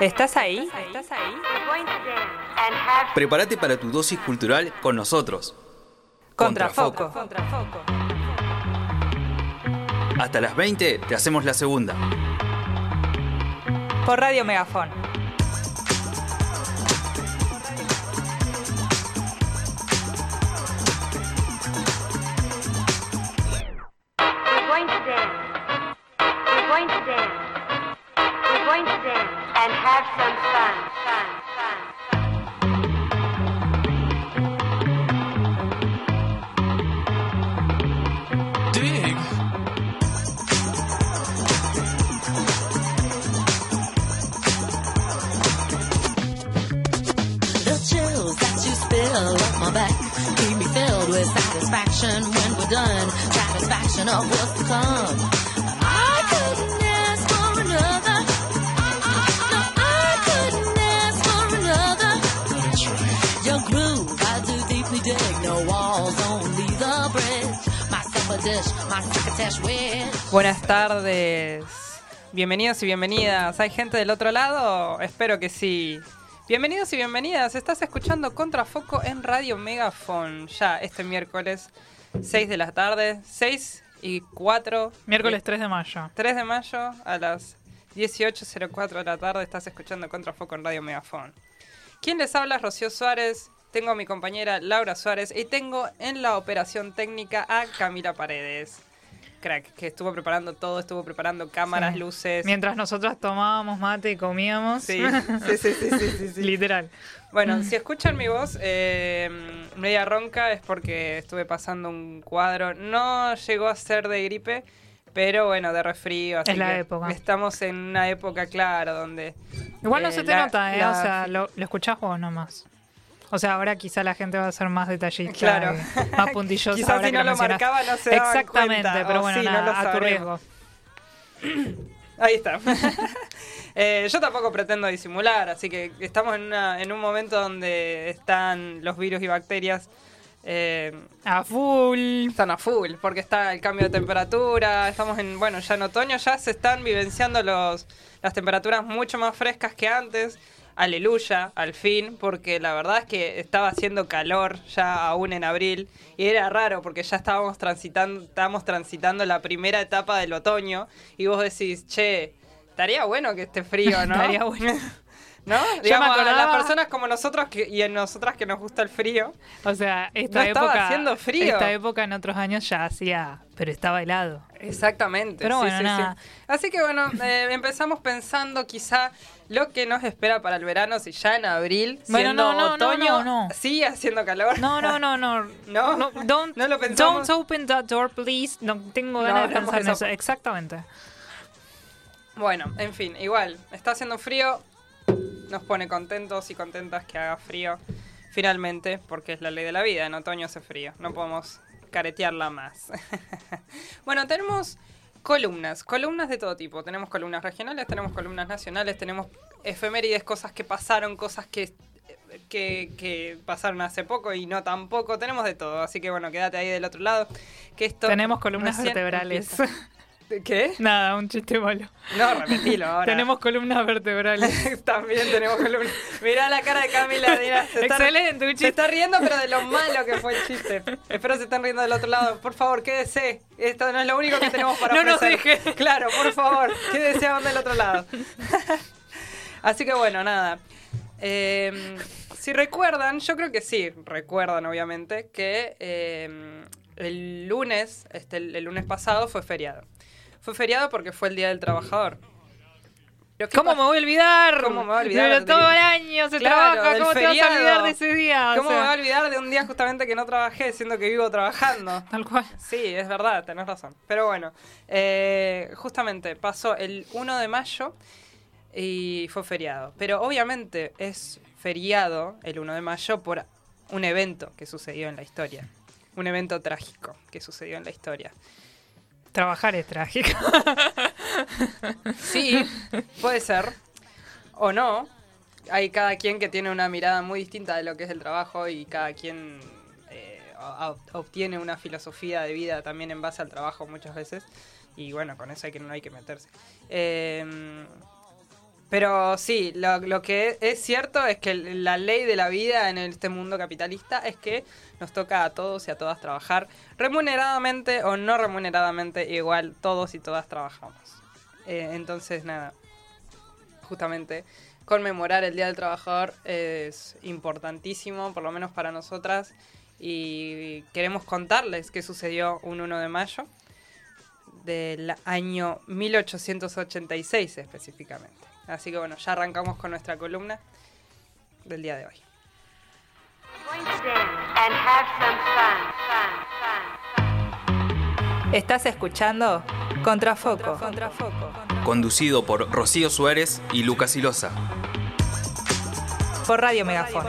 ¿Estás ahí? ¿Estás ahí? Prepárate para tu dosis cultural con nosotros. Contrafoco. Hasta las 20 te hacemos la segunda. Por Radio Megafón. Buenas tardes. Bienvenidos y bienvenidas. ¿Hay gente del otro lado? Espero que sí. Bienvenidos y bienvenidas. Estás escuchando Contrafoco en Radio Megafon. Ya este miércoles, 6 de la tarde, 6 y 4. Miércoles 3 de mayo. 3 de mayo a las 18.04 de la tarde estás escuchando Contrafoco en Radio Megafon. ¿Quién les habla? Rocío Suárez. Tengo a mi compañera Laura Suárez y tengo en la operación técnica a Camila Paredes. Crack, que estuvo preparando todo, estuvo preparando cámaras, Sí. luces. Mientras nosotras tomábamos mate y comíamos. Sí, sí, sí, sí, sí, sí. Literal. Bueno, si escuchan mi voz eh, media ronca es porque estuve pasando un cuadro. No llegó a ser de gripe, pero bueno, de resfrío. Así Es la que época. Estamos en una época, claro, donde... Igual no eh, se te la- nota, ¿eh? la- O sea, lo, lo escuchás vos nomás. O sea, ahora quizá la gente va a ser más detallista. Claro. Más puntillosa. Quizás ahora si que no lo marcaba no se Exactamente, cuenta, pero bueno, sí, no lo a tu riesgo. Ahí está. Eh, yo tampoco pretendo disimular, así que estamos en, una- en un momento donde están los virus y bacterias... eh, A full. Están a full, porque está el cambio de temperatura, estamos en, bueno, ya en otoño ya se están vivenciando los, las temperaturas mucho más frescas que antes. Aleluya, al fin, porque la verdad es que estaba haciendo calor ya aún en abril y era raro porque ya estábamos transitando, estábamos transitando la primera etapa del otoño y vos decís, che, estaría bueno que esté frío, ¿no? Estaría bueno. ¿No? Digamos, a acordaba- las personas como nosotros que, y en nosotras que nos gusta el frío. O sea, esta No estaba época. haciendo frío. Esta época en otros años ya hacía. Pero estaba helado. Exactamente. Pero sí, bueno, sí, nada. sí. Así que bueno, eh, empezamos pensando quizá lo que nos espera para el verano, si ya en abril, Bueno, siendo no, no, no, otoño, no, no. sigue haciendo calor. No, no, no, no. ¿No? don't, ¿No lo pensamos? don't open that door, please. No tengo No, ganas de pensar en eso. Exactamente. Bueno, en fin, igual, está haciendo frío, nos pone contentos y contentas que haga frío, finalmente, porque es la ley de la vida, en otoño hace frío, no podemos caretearla más. bueno, tenemos columnas, columnas de todo tipo, tenemos columnas regionales, tenemos columnas nacionales, tenemos efemérides, cosas que pasaron, cosas que... Que, que pasaron hace poco y no tan poco, tenemos de todo, así que bueno, quédate ahí del otro lado. Que esto Tenemos columnas vertebrales. empieza. ¿Qué? Nada, un chiste malo. No, repetilo ahora. Tenemos columnas vertebrales. También tenemos columna. Mirá la cara de Camila. se está- Excelente, un Se chiste. está riendo, pero de lo malo que fue el chiste. Espero se estén riendo del otro lado. Por favor, quédese. Esto no es lo único que tenemos para No nos deje. Claro, por favor, quédese aún del otro lado. Así que bueno, nada. Eh, si recuerdan, yo creo que sí, recuerdan obviamente, que eh, el lunes, este, el, el lunes pasado fue feriado. Fue feriado porque fue el Día del Trabajador. Pero ¿qué ¿Cómo pasa? me voy a olvidar? ¿Cómo me voy a olvidar Pero todo el año se Claro, trabaja. ¿Cómo te vas a feriado. olvidar de ese día? O ¿Cómo me voy a olvidar de un día justamente que no trabajé, siendo que vivo trabajando? Tal cual. Sí, es verdad, tenés razón. Pero bueno, eh, justamente pasó el 1 de mayo y fue feriado. Pero obviamente es feriado el 1 de mayo por un evento que sucedió en la historia. Un evento trágico que sucedió en la historia. Trabajar es trágico. Sí, puede ser. O no. Hay cada quien que tiene una mirada muy distinta de lo que es el trabajo y cada quien eh, obtiene una filosofía de vida también en base al trabajo muchas veces. Y bueno, con eso hay que, no hay que meterse. Eh, pero sí, lo, que es cierto es que la ley de la vida en este mundo capitalista es que nos toca a todos y a todas trabajar remuneradamente o no remuneradamente, igual todos y todas trabajamos. Eh, entonces, nada, justamente conmemorar el Día del Trabajador es importantísimo, por lo menos para nosotras, y queremos contarles qué sucedió un 1 de mayo del año 1886 específicamente. Así que bueno, ya arrancamos con nuestra columna del día de hoy. Estás escuchando Contrafoco. Conducido por Rocío Suárez y Lucas Silosa. Por Radio Megafon.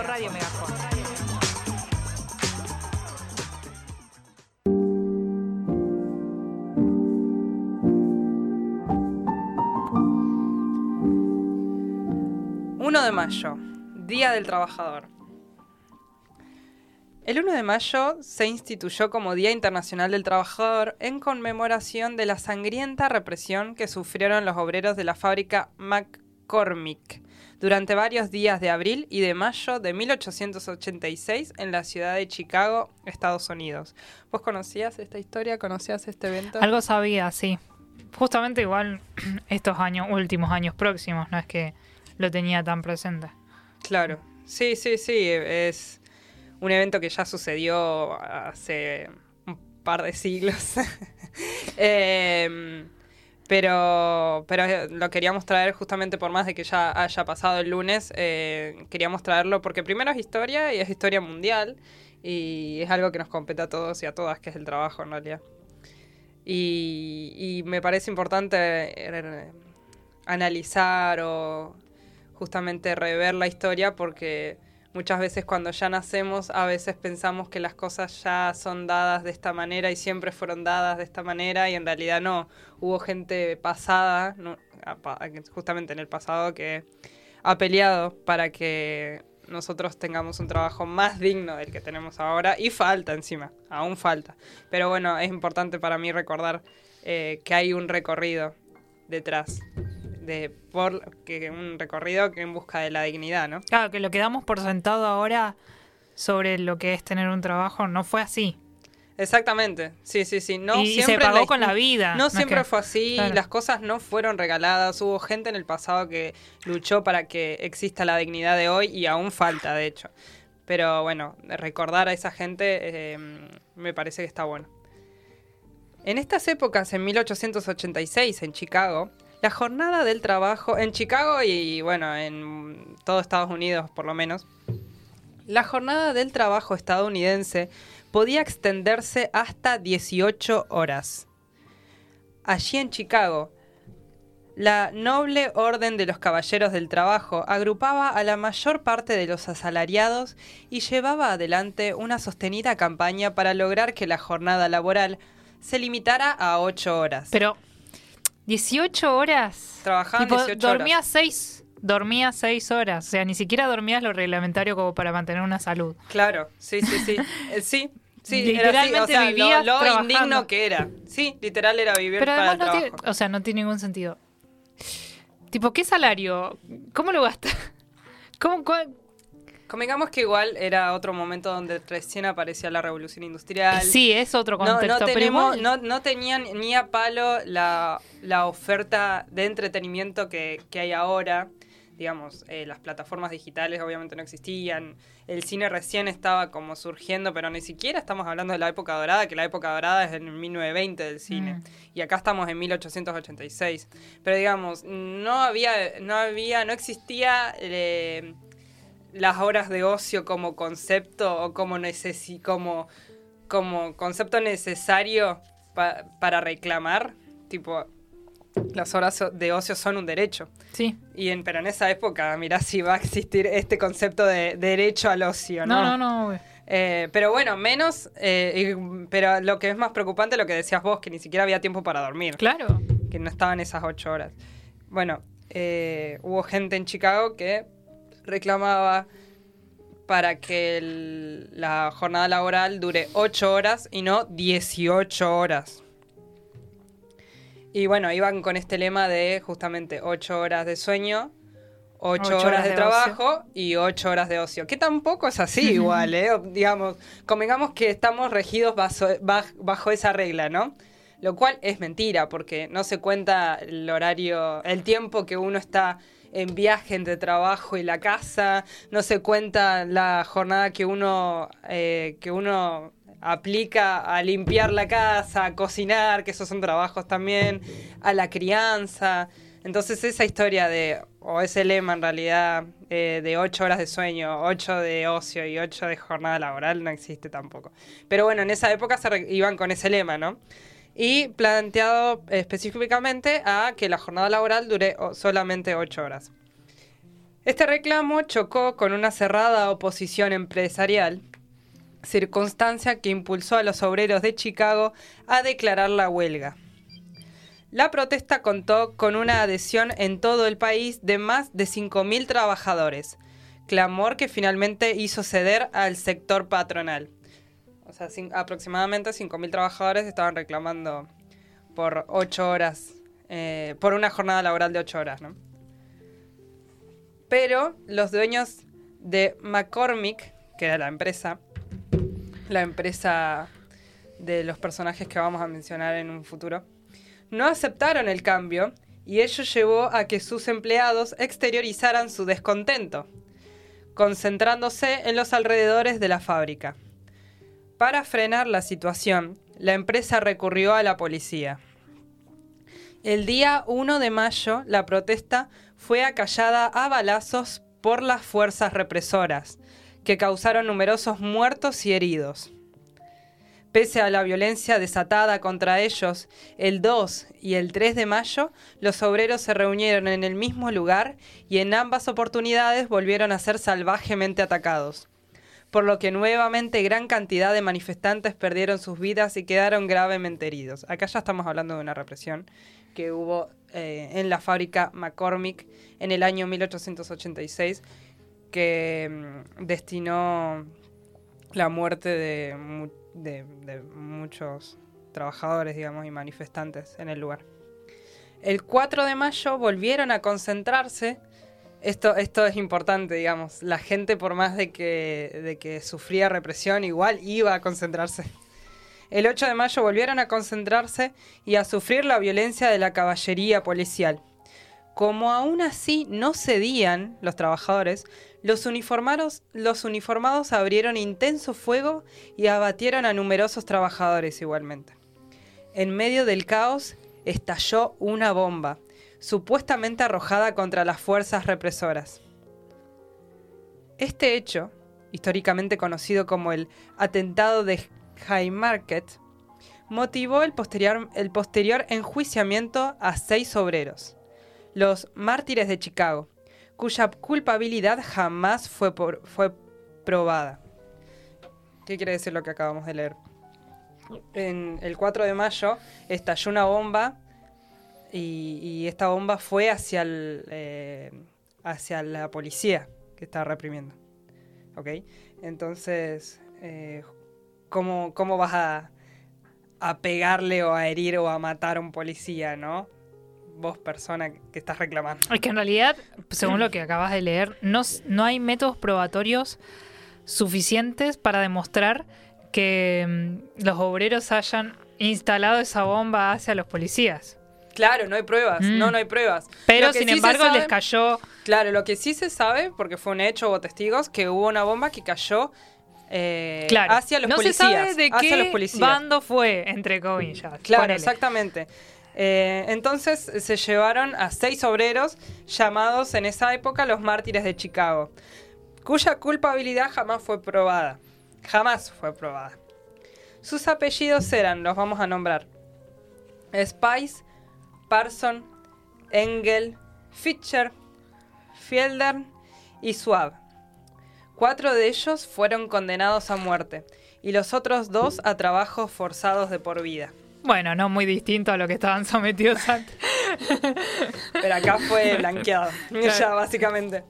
...1 de mayo, Día del Trabajador. El 1 de mayo se instituyó como Día Internacional del Trabajador en conmemoración de la sangrienta represión que sufrieron los obreros de la fábrica McCormick durante varios días de abril y de mayo de 1886 en la ciudad de Chicago, Estados Unidos. ¿Vos conocías esta historia? ¿Conocías este evento? Algo sabía, sí. Justamente igual estos años, últimos años próximos, no es que lo tenía tan presente. Claro, sí, sí, sí, es un evento que ya sucedió hace un par de siglos. Em, pero, pero lo queríamos traer justamente por más de que ya haya pasado el lunes, eh, queríamos traerlo porque primero es historia y es historia mundial y es algo que nos compete a todos y a todas, que es el trabajo en realidad. Y, y me parece importante eh, analizar o justamente rever la historia porque muchas veces cuando ya nacemos a veces pensamos que las cosas ya son dadas de esta manera y siempre fueron dadas de esta manera y en realidad no. Hubo gente pasada, justamente en el pasado, que ha peleado para que nosotros tengamos un trabajo más digno del que tenemos ahora y falta encima, aún falta. Pero bueno, es importante para mí recordar eh, que hay un recorrido detrás de por que un recorrido que en busca de la dignidad, ¿no? Claro, que lo que damos por sentado ahora sobre lo que es tener un trabajo no fue así. Exactamente, sí, sí, sí. No Y- se siempre pagó la- con la vida, No, no es siempre que- fue así, claro. las cosas no fueron regaladas. Hubo gente en el pasado que luchó para que exista la dignidad de hoy y aún falta, de hecho. Pero bueno, recordar a esa gente eh, me parece que está bueno. En estas épocas, en 1886, en Chicago, la jornada del trabajo, en Chicago y bueno, en todo Estados Unidos por lo menos, la jornada del trabajo estadounidense podía extenderse hasta 18 horas. Allí en Chicago, la noble orden de los caballeros del trabajo agrupaba a la mayor parte de los asalariados y llevaba adelante una sostenida campaña para lograr que la jornada laboral se limitara a 8 horas. Pero 18 horas. Trabajaban Tipo, 18 dormía horas. 6 dormía 6 horas, o sea, ni siquiera dormías lo reglamentario como para mantener una salud. Claro, sí, sí, sí. Eh, sí, sí, era así, Literalmente o sea, lo- vivías lo, trabajando. indigno que era. Sí, literal era vivir Pero para el no tiene, o sea, no tiene ningún sentido. Tipo, ¿qué salario? ¿Cómo lo gastas? ¿Cómo, Convengamos que igual era otro momento donde recién aparecía la revolución industrial. Sí, es otro No, contexto, no, pero tenemos, igual- no, no tenían ni a palo la, la oferta de entretenimiento que, que hay ahora. Digamos, eh, las plataformas digitales obviamente no existían. El cine recién estaba como surgiendo, pero ni siquiera estamos hablando de la época dorada, que la época dorada es en 1920 del cine. Mm. Y acá estamos en 1886. Pero digamos, no había, no había, no existía eh, las horas de ocio como concepto o como necesi como, como concepto necesario pa- para reclamar. Tipo, las horas de ocio son un derecho. Sí. Y en, pero en esa época, mirá si va a existir este concepto de derecho al ocio, ¿no? No, no, no. Eh, pero bueno, menos, eh, y- pero lo que es más preocupante lo que decías vos, que ni siquiera había tiempo para dormir, Claro. que no estaban esas ocho horas. Bueno, eh, hubo gente en Chicago que reclamaba para que el- la jornada laboral dure ocho horas y no 18 horas. Y bueno, iban con este lema de justamente 8 horas de sueño, 8, Ocho horas, horas de, de trabajo y 8 horas de ocio. Que tampoco es así igual, ¿eh? Digamos, convengamos que estamos regidos bajo esa regla, ¿no? Lo cual es mentira, porque no se cuenta el horario, el tiempo que uno está en viaje entre trabajo y la casa, no se cuenta la jornada que uno, eh, que uno aplica a limpiar la casa, a cocinar, que esos son trabajos también, a la crianza. Entonces esa historia de, o ese lema en realidad, eh, de ocho horas de sueño, ocho de ocio y ocho de jornada laboral no existe tampoco. Pero bueno, en esa época se iban con ese lema, ¿no? Y planteado específicamente a que la jornada laboral dure solamente ocho horas. Este reclamo chocó con una cerrada oposición empresarial, circunstancia que impulsó a los obreros de Chicago a declarar la huelga. La protesta contó con una adhesión en todo el país de más de 5.000 trabajadores, clamor que finalmente hizo ceder al sector patronal. O sea, aproximadamente 5.000 trabajadores estaban reclamando por 8 horas, eh, por una jornada laboral de 8 horas, ¿no? Pero los dueños de McCormick, que era la empresa, la empresa de los personajes que vamos a mencionar en un futuro, no aceptaron el cambio y ello llevó a que sus empleados exteriorizaran su descontento, concentrándose en los alrededores de la fábrica. Para frenar la situación, la empresa recurrió a la policía. El día 1 de mayo, la protesta fue acallada a balazos por las fuerzas represoras, que causaron numerosos muertos y heridos. Pese a la violencia desatada contra ellos, el 2 y el 3 de mayo, los obreros se reunieron en el mismo lugar y en ambas oportunidades volvieron a ser salvajemente atacados, por lo que nuevamente gran cantidad de manifestantes perdieron sus vidas y quedaron gravemente heridos. Acá ya estamos hablando de una represión que hubo eh, en la fábrica McCormick en el año 1886, que mm, destinó la muerte de, de muchos trabajadores, digamos, y manifestantes en el lugar. El 4 de mayo volvieron a concentrarse. Esto, esto es importante, digamos. La gente, por más de que, de que sufría represión, igual iba a concentrarse. El 8 de mayo volvieron a concentrarse y a sufrir la violencia de la caballería policial. Como aún así no cedían los trabajadores, los uniformados, los uniformados abrieron intenso fuego y abatieron a numerosos trabajadores igualmente. En medio del caos estalló una bomba, supuestamente arrojada contra las fuerzas represoras. Este hecho, históricamente conocido como el atentado de Haymarket, motivó el posterior, el posterior enjuiciamiento a seis obreros, los mártires de Chicago, cuya culpabilidad jamás fue, fue probada. ¿Qué quiere decir lo que acabamos de leer? En el 4 de mayo estalló una bomba y, y esta bomba fue hacia, el, eh, hacia la policía que estaba reprimiendo. ¿Ok? Entonces, eh, ¿cómo, ¿cómo vas a, a pegarle o a herir o a matar a un policía, no? Vos, persona que estás reclamando. Es que en realidad, según lo que acabas de leer, no, no hay métodos probatorios suficientes para demostrar que mm, los obreros hayan instalado esa bomba hacia los policías. Claro, no hay pruebas. Mm. No, no hay pruebas. Pero sin sí embargo sabe- les cayó Claro, lo que sí se sabe, porque fue un hecho, hubo testigos, que hubo una bomba que cayó eh, claro, hacia los no policías. se sabe de hacia qué los policías. bando fue, entre comillas. Claro, Ponele. exactamente. Eh, entonces se llevaron a seis obreros llamados en esa época los mártires de Chicago, cuya culpabilidad jamás fue probada. Jamás fue probada. Sus apellidos eran, los vamos a nombrar, Spice, Parson, Engel, Fischer, Fielder y Suave. Cuatro de ellos fueron condenados a muerte y los otros dos a trabajos forzados de por vida. Bueno, no muy distinto a lo que estaban sometidos antes. Pero acá fue blanqueado, ya básicamente.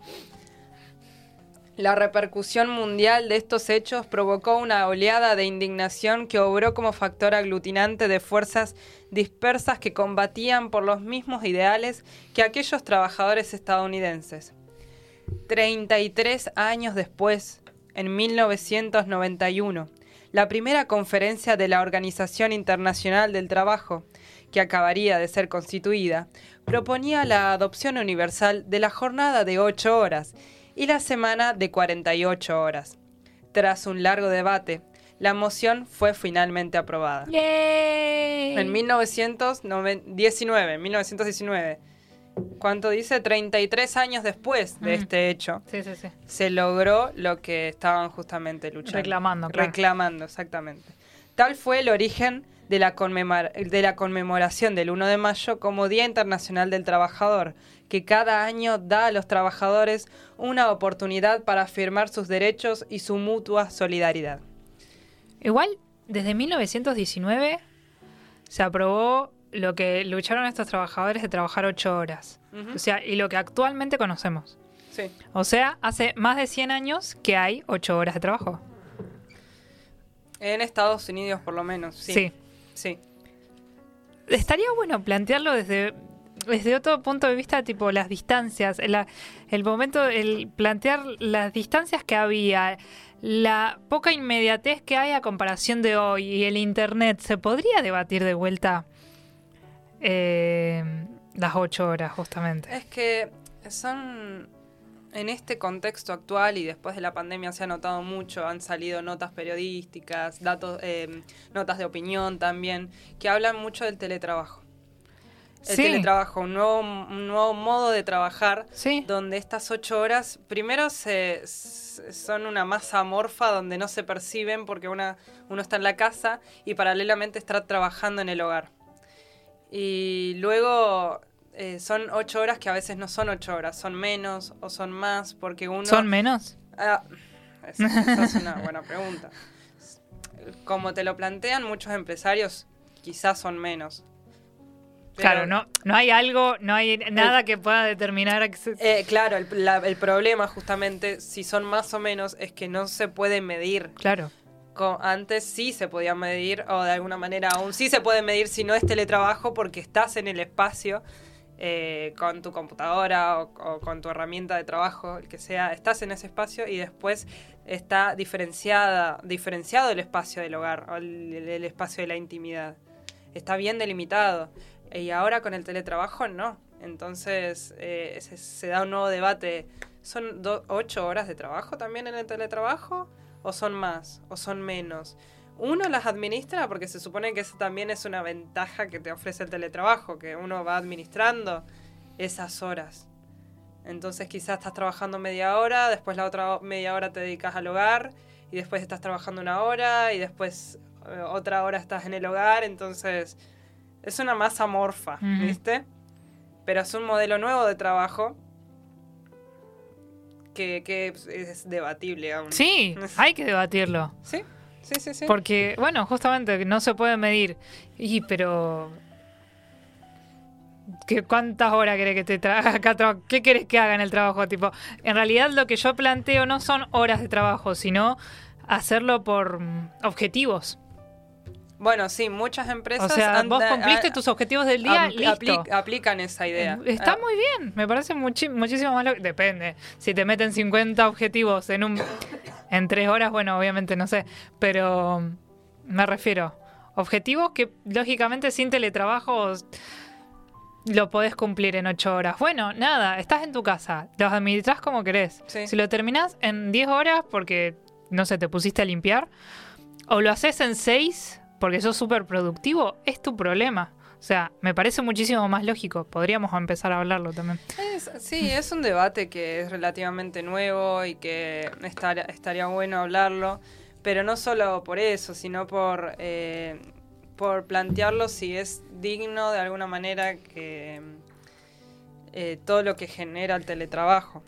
La repercusión mundial de estos hechos provocó una oleada de indignación que obró como factor aglutinante de fuerzas dispersas que combatían por los mismos ideales que aquellos trabajadores estadounidenses. 33 años después, en 1991, la primera conferencia de la Organización Internacional del Trabajo, que acabaría de ser constituida, proponía la adopción universal de la jornada de 8 horas y la semana de 48 horas. Tras un largo debate, la moción fue finalmente aprobada. ¡Yay! En 1919, en 1919, ¿cuánto dice? 33 años después de Mm. este hecho, Sí, sí, sí. se logró lo que estaban justamente luchando. Reclamando, claro. Reclamando, exactamente. Tal fue el origen de la, de la conmemoración del 1 de mayo como Día Internacional del Trabajador, que cada año da a los trabajadores una oportunidad para afirmar sus derechos y su mutua solidaridad. Igual, desde 1919 se aprobó lo que lucharon estos trabajadores de trabajar ocho horas. O sea, y lo que actualmente conocemos. Sí. O sea, hace más de 100 años que hay ocho horas de trabajo. En Estados Unidos, por lo menos. Sí. Sí. Sí. Estaría bueno plantearlo desde, desde otro punto de vista, tipo las distancias, el momento, el plantear las distancias que había, la poca inmediatez que hay a comparación de hoy y el internet. ¿Se podría debatir de vuelta eh, las ocho horas, justamente? Es que son en este contexto actual y después de la pandemia se ha notado mucho, han salido notas periodísticas, datos, eh, notas de opinión también, que hablan mucho del teletrabajo. El Sí. teletrabajo, un nuevo, un nuevo modo de trabajar Sí. donde estas ocho horas primero se, son una masa amorfa donde no se perciben porque una, uno está en la casa y paralelamente está trabajando en el hogar. Y luego eh, son ocho horas que a veces no son ocho horas, son menos o son más porque uno... ¿Son menos? Ah, es- esa es una buena pregunta. Como te lo plantean muchos empresarios, quizás son menos. Pero- Claro, no, no hay algo, no hay nada que pueda determinar. que se- Eh, claro, el, la- el problema justamente, si son más o menos, es que no se puede medir. Claro. Antes sí se podía medir, o de alguna manera aún sí se puede medir si no es teletrabajo porque estás en el espacio eh, con tu computadora o, o con tu herramienta de trabajo, el que sea, estás en ese espacio y después está diferenciada, diferenciado el espacio del hogar, o el, el espacio de la intimidad. Está bien delimitado. Y ahora con el teletrabajo no. Entonces eh, se, da un nuevo debate. ¿Son do- ocho horas de trabajo también en el teletrabajo? ¿O son más? ¿O son menos? Uno las administra porque se supone que eso también es una ventaja que te ofrece el teletrabajo, que uno va administrando esas horas. Entonces quizás estás trabajando media hora, después la otra media hora te dedicas al hogar y después estás trabajando una hora y después eh, otra hora estás en el hogar, entonces es una masa morfa. ¿viste? Pero es un modelo nuevo de trabajo que, que es debatible aún. Sí, hay que debatirlo. Sí, sí, sí, sí. Porque, bueno, justamente no se puede medir. Y, pero. ¿qué, ¿Cuántas horas querés que te tra- acá tra- ¿Qué querés que haga en el trabajo? Tipo, en realidad lo que yo planteo no son horas de trabajo, sino hacerlo por mm, objetivos. Bueno, sí, muchas empresas... O sea, vos cumpliste a- tus objetivos del día, apli- listo. apli- aplican esa idea. Está Ah, muy bien, me parece muchísimo más lo Depende. Si te meten 50 objetivos en un en tres horas, bueno, obviamente no sé. Pero me refiero. Objetivos que lógicamente sin teletrabajo lo podés cumplir en ocho horas. Bueno, nada, estás en tu casa, los administrás como querés. Sí. Si lo terminás en 10 horas porque, no sé, te pusiste a limpiar, o lo haces en 6 porque sos súper productivo, es tu problema. O sea, me parece muchísimo más lógico. Podríamos empezar a hablarlo también. Sí, es un debate que es relativamente nuevo y que estar- estaría bueno hablarlo, pero no solo por eso, sino por, eh, por plantearlo si es digno de alguna manera que eh, todo lo que genera el teletrabajo,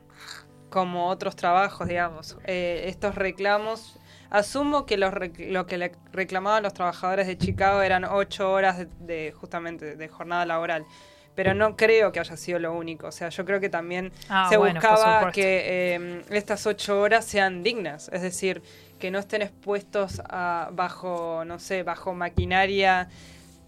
como otros trabajos, digamos. Eh, estos reclamos, asumo que los lo que le reclamaban los trabajadores de Chicago eran ocho horas de, de- justamente de jornada laboral. pero no creo que haya sido lo único. O sea, yo creo que también Ah, se bueno, buscaba que eh, estas ocho horas sean dignas, es decir, que no estén expuestos a, bajo, no sé, bajo maquinaria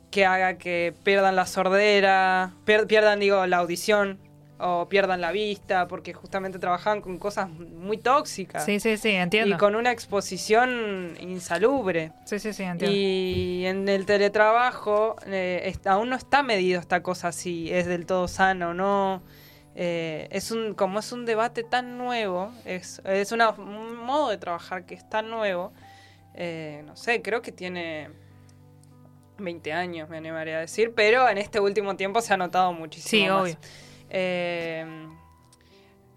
que haga que pierdan la sordera, pier- pierdan, digo, la audición o pierdan la vista, porque justamente trabajaban con cosas muy tóxicas Sí, sí, sí, entiendo. y con una exposición insalubre. Sí, sí, sí, entiendo. Y en el teletrabajo eh, aún no está medido esta cosa si es del todo sano o no. Eh, es un, como es un debate tan nuevo, es, es una- un modo de trabajar que es tan nuevo, eh, no sé, creo que tiene 20 años, me animaría a decir, pero en este último tiempo se ha notado muchísimo. Sí, más. obvio. Eh,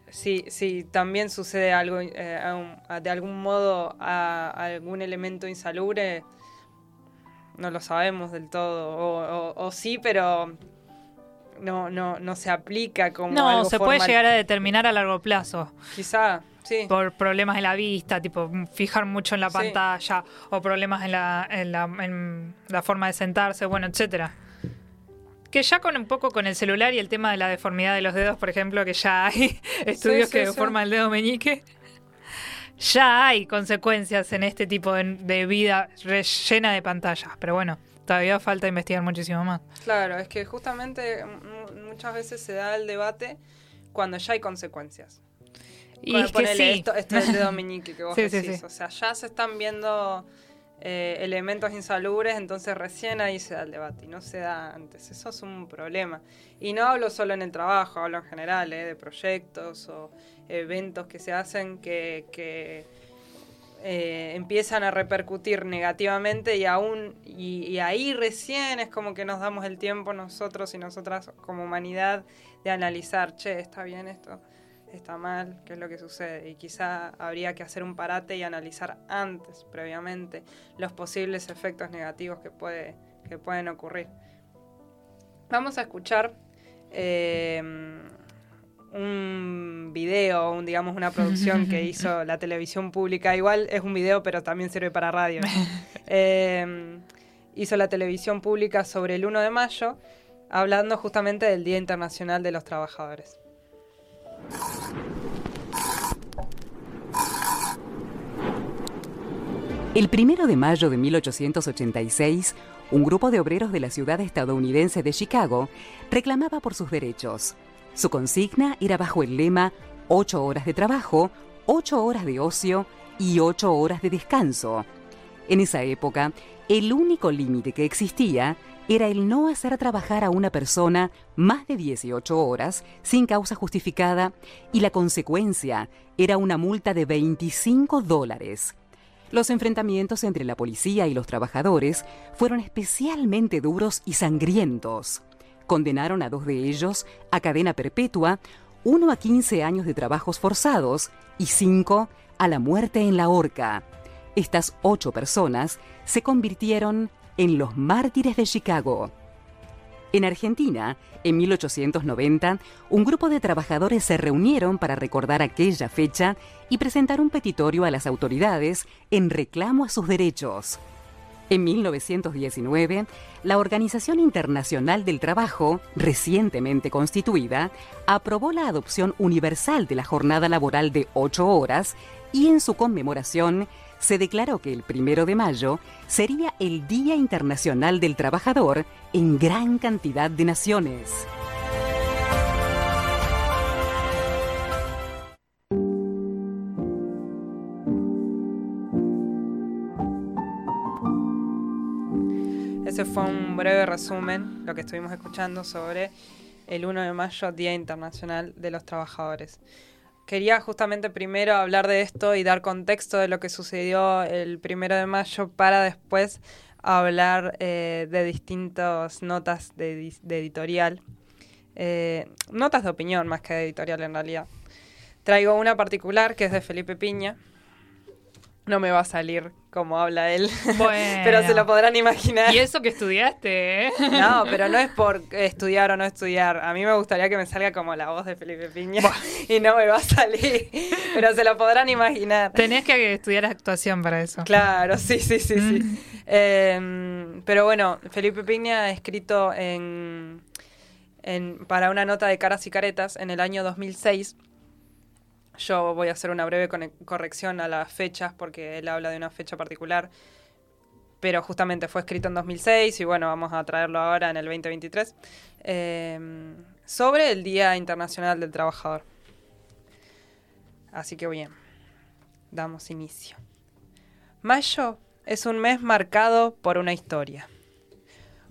sí, sí, también sucede algo, eh, a un- a- de algún modo, a, a algún elemento insalubre, no lo sabemos del todo, o, o- o sí, pero no, no, no se aplica como No, algo se puede llegar a determinar a largo plazo Quizá, sí. por problemas de la vista, tipo fijar mucho en la Sí. pantalla o problemas en la, en la, en la forma de sentarse, bueno, etcétera. Que ya con un poco con el celular y el tema de la deformidad de los dedos, por ejemplo, que ya hay estudios sí, que deforman el dedo meñique, ya hay consecuencias en este tipo de, de vida re- llena de pantallas. Pero bueno, todavía falta investigar muchísimo más. Claro, es que justamente muchas veces se da el debate cuando ya hay consecuencias. Y es que sí. esto, esto del dedo meñique que vos Sí, sí, decís. sí. O sea, ya se están viendo eh, elementos insalubres, entonces recién ahí se da el debate y no se da antes. Eso es un problema. Y no hablo solo en el trabajo, hablo en general, eh, de proyectos o eventos que se hacen que, que, eh, empiezan a repercutir negativamente y aún y, y ahí recién es como que nos damos el tiempo nosotros y nosotras como humanidad de analizar, che, está bien esto, está mal, qué es lo que sucede y quizá habría que hacer un parate y analizar antes, previamente, los posibles efectos negativos que puede que pueden ocurrir. Vamos a escuchar eh, un video, un, digamos una producción que hizo la televisión pública. Igual es un video, pero también sirve para radio. Eh, hizo la televisión pública sobre el 1 de mayo, hablando justamente del Día Internacional de los Trabajadores. El primero de mayo de 1886, un grupo de obreros de la ciudad estadounidense de Chicago reclamaba por sus derechos. Su consigna era bajo el lema ocho horas de trabajo, ocho horas de ocio y ocho horas de descanso. En esa época, el único límite que existía era el no hacer trabajar a una persona más de 18 horas sin causa justificada y la consecuencia era una multa de 25 dólares. Los enfrentamientos entre la policía y los trabajadores fueron especialmente duros y sangrientos. Condenaron a dos de ellos a cadena perpetua, uno a 15 años de trabajos forzados y cinco a la muerte en la horca. Estas ocho personas se convirtieron en los mártires de Chicago. En Argentina, en 1890, un grupo de trabajadores se reunieron para recordar aquella fecha y presentar un petitorio a las autoridades en reclamo a sus derechos. En 1919, la Organización Internacional del Trabajo, recientemente constituida, aprobó la adopción universal de la jornada laboral de ocho horas y en su conmemoración se declaró que el primero de mayo sería el Día Internacional del Trabajador en gran cantidad de naciones. Ese fue un breve resumen, lo que estuvimos escuchando sobre el 1 de mayo, Día Internacional de los Trabajadores. Quería justamente primero hablar de esto y dar contexto de lo que sucedió el 1 de mayo para después hablar eh, de distintas notas de editorial. Eh, notas de opinión más que de editorial en realidad. Traigo una particular que es de Felipe Piña. No me va a salir como habla él, Bueno. pero se lo podrán imaginar. Y eso que estudiaste, ¿eh? No, pero no es por estudiar o no estudiar. A mí me gustaría que me salga como la voz de Felipe Piña y no me va a salir. Pero se lo podrán imaginar. Tenés que estudiar actuación para eso. Claro, sí, sí, sí, Mm. sí. Eh, pero bueno, Felipe Piña ha escrito en, en- para una nota de caras y caretas en el año 2006. Yo voy a hacer una breve corrección a las fechas porque él habla de una fecha particular, pero justamente fue escrito en 2006 y bueno, vamos a traerlo ahora en el 2023, eh, sobre el Día Internacional del Trabajador. Así que bien, damos inicio. Mayo es un mes marcado por una historia.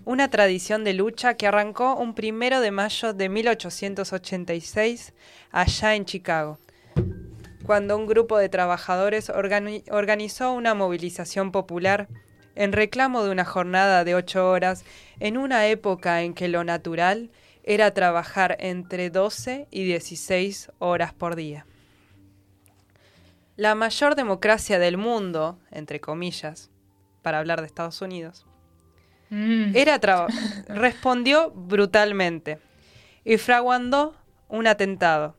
Una tradición de lucha que arrancó un primero de mayo de 1886 allá en Chicago, cuando un grupo de trabajadores organi- organizó una movilización popular en reclamo de una jornada de ocho horas en una época en que lo natural era trabajar entre 12 y 16 horas por día. La mayor democracia del mundo, entre comillas, para hablar de Estados Unidos, Mm. era respondió brutalmente y fraguando un atentado.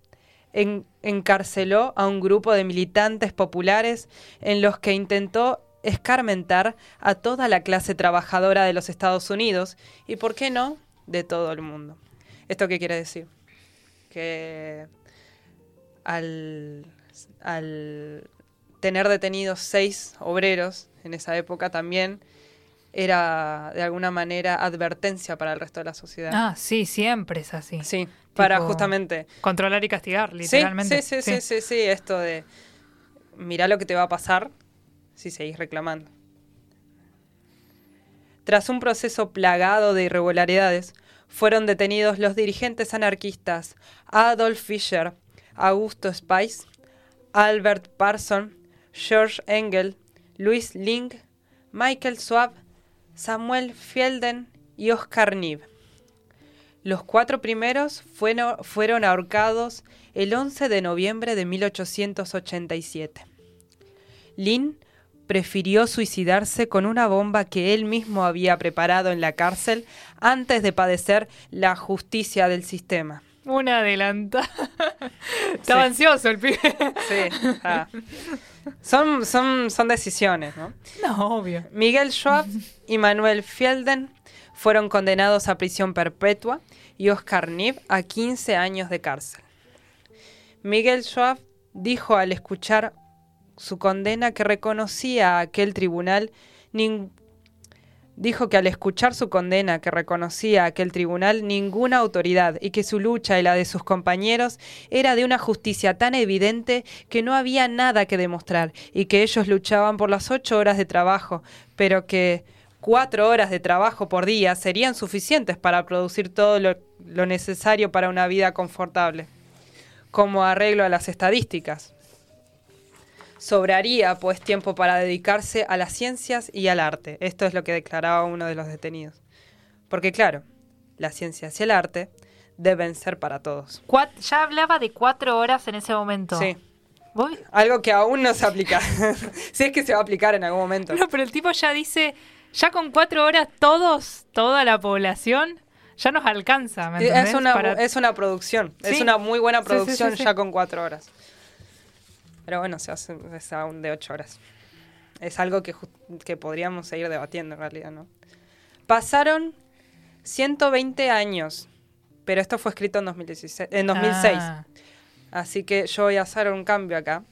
En- encarceló a un grupo de militantes populares en los que intentó escarmentar a toda la clase trabajadora de los Estados Unidos y, ¿por qué no?, de todo el mundo. ¿Esto qué quiere decir? Que al, al tener detenidos seis obreros en esa época también era de alguna manera advertencia para el resto de la sociedad. Ah, sí, siempre es así. sí, para justamente Controlar y castigar, Sí, literalmente. Sí, sí, sí, sí, sí, esto de mirá lo que te va a pasar si seguís reclamando. Tras un proceso plagado de irregularidades, fueron detenidos los dirigentes anarquistas Adolf Fischer, Augusto Spice, Albert Parson, George Engel, Louis Ling, Michael Schwab, Samuel Fielden y Oscar Nib. Los cuatro primeros fueron, ahorcados el 11 de noviembre de 1887. Lin prefirió suicidarse con una bomba que él mismo había preparado en la cárcel antes de padecer la justicia del sistema. Una adelantada. Estaba ansioso el pibe. Sí, ah. son, son, son decisiones, ¿no? No, obvio. Miguel Schwab y Manuel Fielden fueron condenados a prisión perpetua y Oscar Nib a 15 años de cárcel. Miguel Schwab dijo al escuchar su condena que reconocía a aquel tribunal nin- dijo que al escuchar su condena que reconocía aquel tribunal ninguna autoridad y que su lucha y la de sus compañeros era de una justicia tan evidente que no había nada que demostrar y que ellos luchaban por las ocho horas de trabajo, pero que cuatro horas de trabajo por día serían suficientes para producir todo lo, lo necesario para una vida confortable, como arreglo a las estadísticas. Sobraría, pues, tiempo para dedicarse a las ciencias y al arte. Esto es lo que declaraba uno de los detenidos. Porque, claro, las ciencias y el arte deben ser para todos. Cuat- ya hablaba de cuatro horas en ese momento. Sí, ¿Vos- algo que aún no se aplica. si es que se va a aplicar en algún momento. No, pero el tipo ya dice, ya con cuatro horas todos, toda la población, ya nos alcanza. Es una, Para- es una producción, es una muy buena sí, producción sí. ya con cuatro horas. Pero bueno, se hace es aún de ocho horas. Es algo que, que podríamos seguir debatiendo en realidad, ¿no? Pasaron 120 años, pero esto fue escrito en, 2016, en 2006. Ah, Así que yo voy a hacer un cambio acá.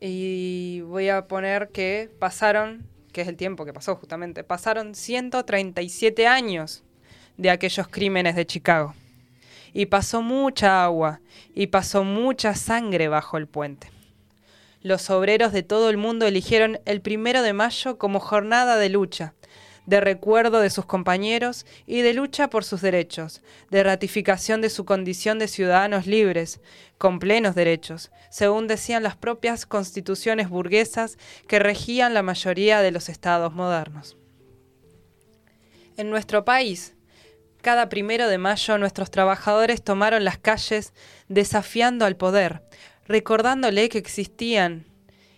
Y voy a poner que pasaron, que es el tiempo que pasó justamente, pasaron 137 años de aquellos crímenes de Chicago. Y pasó mucha agua y pasó mucha sangre bajo el puente. Los obreros de todo el mundo eligieron el primero de mayo como jornada de lucha, de recuerdo de sus compañeros y de lucha por sus derechos, de ratificación de su condición de ciudadanos libres, con plenos derechos, según decían las propias constituciones burguesas que regían la mayoría de los estados modernos. En nuestro país, cada primero de mayo nuestros trabajadores tomaron las calles desafiando al poder, recordándole que existían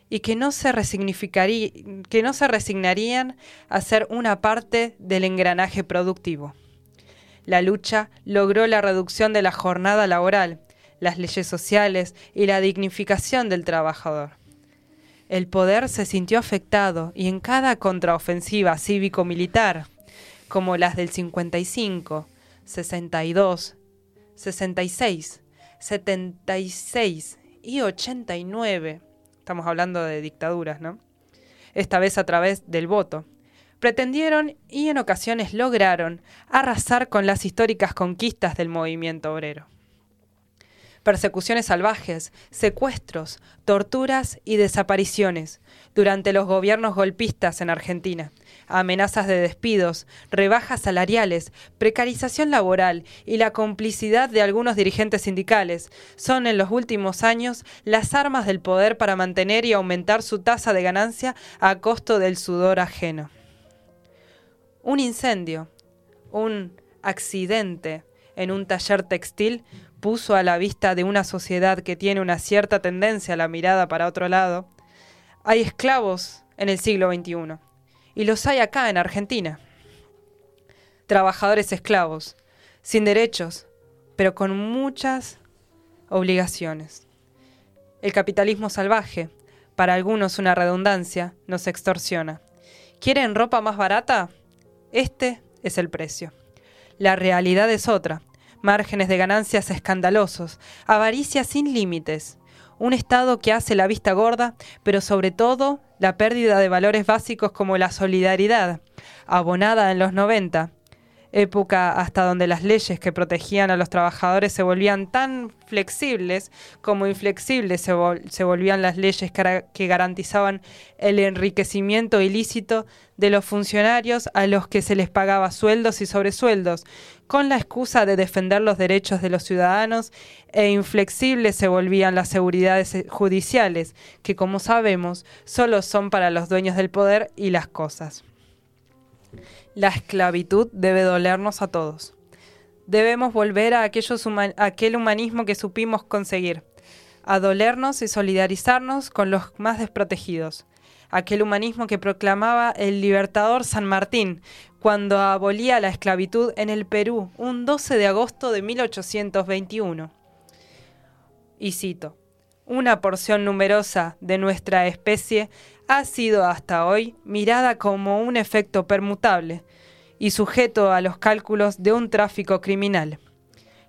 y que no se resignarían a ser una parte del engranaje productivo. La lucha logró la reducción de la jornada laboral, las leyes sociales y la dignificación del trabajador. El poder se sintió afectado y en cada contraofensiva cívico-militar, como las del 55, 62, 66, 76 y 89. Estamos hablando de dictaduras, ¿no? Esta vez a través del voto. Pretendieron y en ocasiones lograron arrasar con las históricas conquistas del movimiento obrero persecuciones salvajes, secuestros, torturas y desapariciones durante los gobiernos golpistas en Argentina, amenazas de despidos, rebajas salariales, precarización laboral y la complicidad de algunos dirigentes sindicales son en los últimos años las armas del poder para mantener y aumentar su tasa de ganancia a costo del sudor ajeno. Un incendio, un accidente en un taller textil puso a la vista de una sociedad que tiene una cierta tendencia a la mirada para otro lado, hay esclavos en el siglo XXI. Y los hay acá en Argentina. Trabajadores esclavos, sin derechos, pero con muchas obligaciones. El capitalismo salvaje, para algunos una redundancia, nos extorsiona. ¿Quieren ropa más barata? Este es el precio. La realidad es otra márgenes de ganancias escandalosos, avaricia sin límites, un Estado que hace la vista gorda, pero sobre todo la pérdida de valores básicos como la solidaridad, abonada en los 90, época hasta donde las leyes que protegían a los trabajadores se volvían tan flexibles como inflexibles se, volvían las leyes que garantizaban el enriquecimiento ilícito de los funcionarios a los que se les pagaba sueldos y sobresueldos, con la excusa de defender los derechos de los ciudadanos, e inflexibles se volvían las seguridades judiciales, que como sabemos solo son para los dueños del poder y las cosas. La esclavitud debe dolernos a todos. Debemos volver a, aquel humanismo que supimos conseguir, a dolernos y solidarizarnos con los más desprotegidos. Aquel humanismo que proclamaba el libertador San Martín cuando abolía la esclavitud en el Perú un 12 de agosto de 1821. Y cito, una porción numerosa de nuestra especie ha sido hasta hoy mirada como un efecto permutable y sujeto a los cálculos de un tráfico criminal.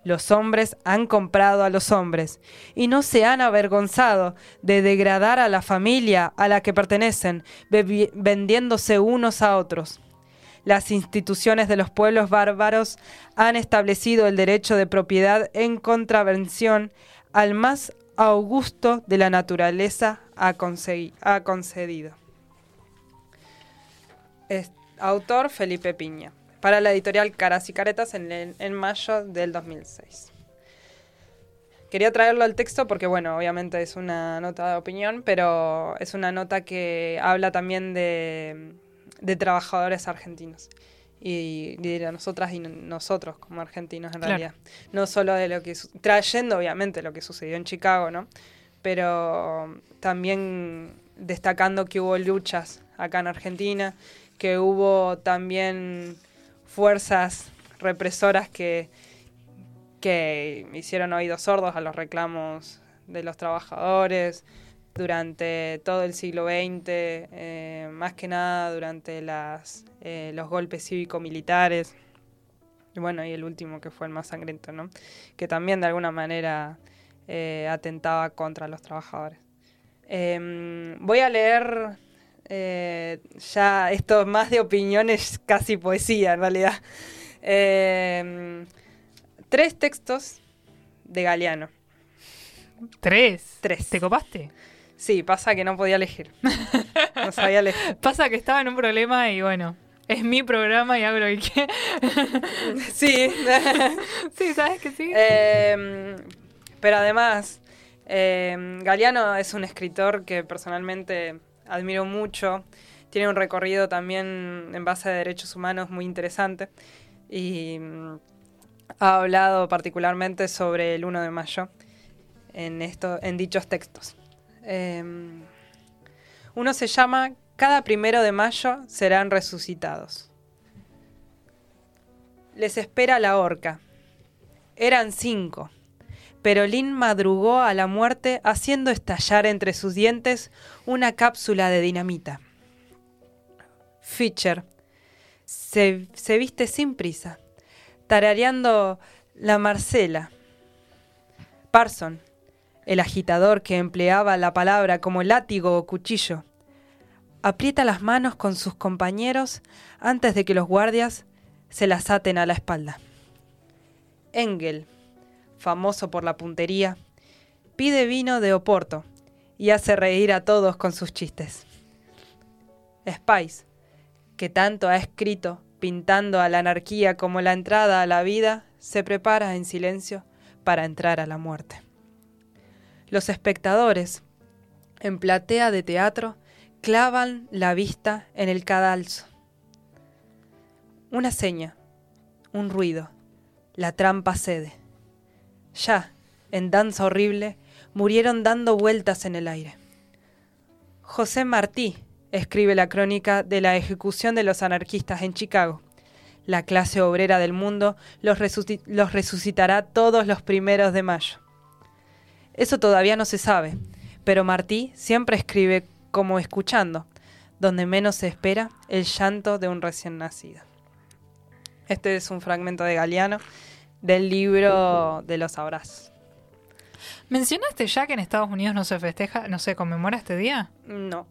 Los hombres han comprado a los hombres y no se han avergonzado de degradar a la familia a la que pertenecen, vendiéndose unos a otros. Las instituciones de los pueblos bárbaros han establecido el derecho de propiedad en contravención al más augusto de la naturaleza ha, concedido. autor Felipe Piña, para la editorial Caras y Caretas en, en mayo del 2006. Quería traerlo al texto porque, bueno, obviamente es una nota de opinión, pero es una nota que habla también de, de trabajadores argentinos y de nosotras y nosotros como argentinos en realidad. No solo de lo que... trayendo obviamente lo que sucedió en Chicago, ¿no? Pero también destacando que hubo luchas acá en Argentina, que hubo también fuerzas represoras que, que hicieron oídos sordos a los reclamos de los trabajadores, durante todo el siglo XX, eh, más que nada durante eh, los golpes cívico-militares. Y bueno, y el último que fue el más sangriento, ¿no? Que también de alguna manera eh, atentaba contra los trabajadores. Em, voy a leer ya esto más de opiniones, casi poesía en realidad. Em, tres textos de Galeano. ¿Tres? Tres. ¿Te copaste? Sí, pasa que no podía elegir. No sabía elegir. pasa que estaba en un problema y bueno, es mi programa y hago lo que sí. sí, ¿sabes que sí? Em, pero además, eh, Galeano es un escritor que personalmente admiro mucho. Tiene un recorrido también en base a derechos humanos muy interesante. Y mm, ha hablado particularmente sobre el 1 de mayo en, en dichos textos. Em, uno se llama Cada primero de mayo serán resucitados. Les espera la horca. Eran cinco, pero Lynn madrugó a la muerte haciendo estallar entre sus dientes una cápsula de dinamita. Fischer se, se viste sin prisa. tarareando la Marcela. Parson, el agitador que empleaba la palabra como látigo o cuchillo, aprieta las manos con sus compañeros antes de que los guardias se las aten a la espalda. Engel, famoso por la puntería, pide vino de Oporto y hace reír a todos con sus chistes. Spice, que tanto ha escrito pintando a la anarquía como la entrada a la vida, se prepara en silencio para entrar a la muerte. Los espectadores, en platea de teatro, clavan la vista en el cadalso. Una seña, un ruido, la trampa cede. Ya, en danza horrible, murieron dando vueltas en el aire. José Martí escribe la crónica de la ejecución de los anarquistas en Chicago. La clase obrera del mundo los, resuci- los resucitará todos los primeros de mayo. Eso todavía no se sabe, pero Martí siempre escribe como escuchando, donde menos se espera el llanto de un recién nacido. Este es un fragmento de Galeano del libro de los abrazos. ¿Mencionaste ya que en Estados Unidos no se festeja, no se conmemora este día? No,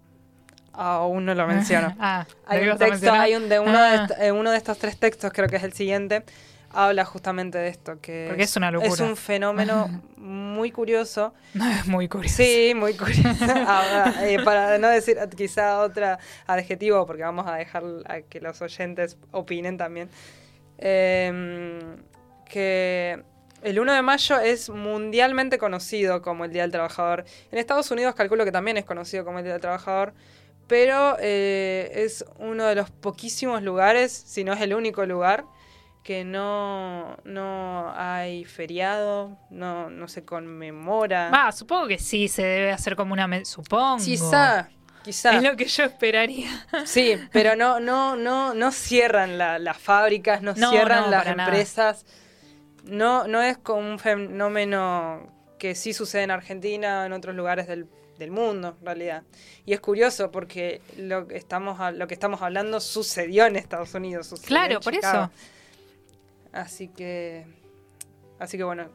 aún no lo menciono. ah, Hay ¿lo un texto, hay un de uno, de Ah, eh, uno de estos tres textos, creo que es el siguiente, habla justamente de esto, que Porque es una locura. Es un fenómeno muy curioso. es muy curioso. Sí, muy curioso. Ahora, eh, para no decir quizá otro adjetivo, porque vamos a dejar a que los oyentes opinen también, eh, que el 1 de mayo es mundialmente conocido como el Día del Trabajador. En Estados Unidos calculo que también es conocido como el Día del Trabajador, pero eh, es uno de los poquísimos lugares, si no es el único lugar, que no, no hay feriado, no, no se conmemora. Va, supongo que sí, se debe hacer como una... Supongo. Quizá, quizá. Es lo que yo esperaría. Sí, pero no, no, no, no cierran la- las fábricas, no, No, cierran no, las nada. No, no es como un fenómeno que sí sucede en Argentina o en otros lugares del, del mundo, en realidad. Y es curioso porque lo que estamos, a- lo que estamos hablando sucedió en Estados Unidos. sucedió Claro, en por eso. Así que, así que bueno,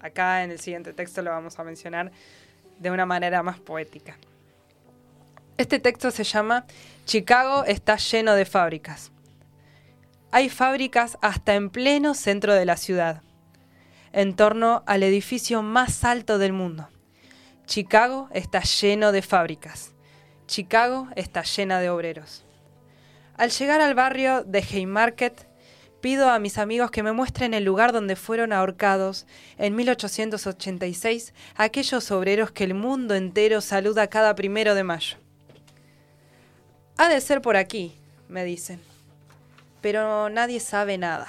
acá en el siguiente texto lo vamos a mencionar de una manera más poética. Este texto se llama Chicago está lleno de fábricas. Hay fábricas hasta en pleno centro de la ciudad, en torno al edificio más alto del mundo. Chicago está lleno de fábricas. Chicago está llena de obreros. Al llegar al barrio de Haymarket, pido a mis amigos que me muestren el lugar donde fueron ahorcados en 1886 aquellos obreros que el mundo entero saluda cada primero de mayo. Ha de ser por aquí, me dicen. Pero nadie sabe nada.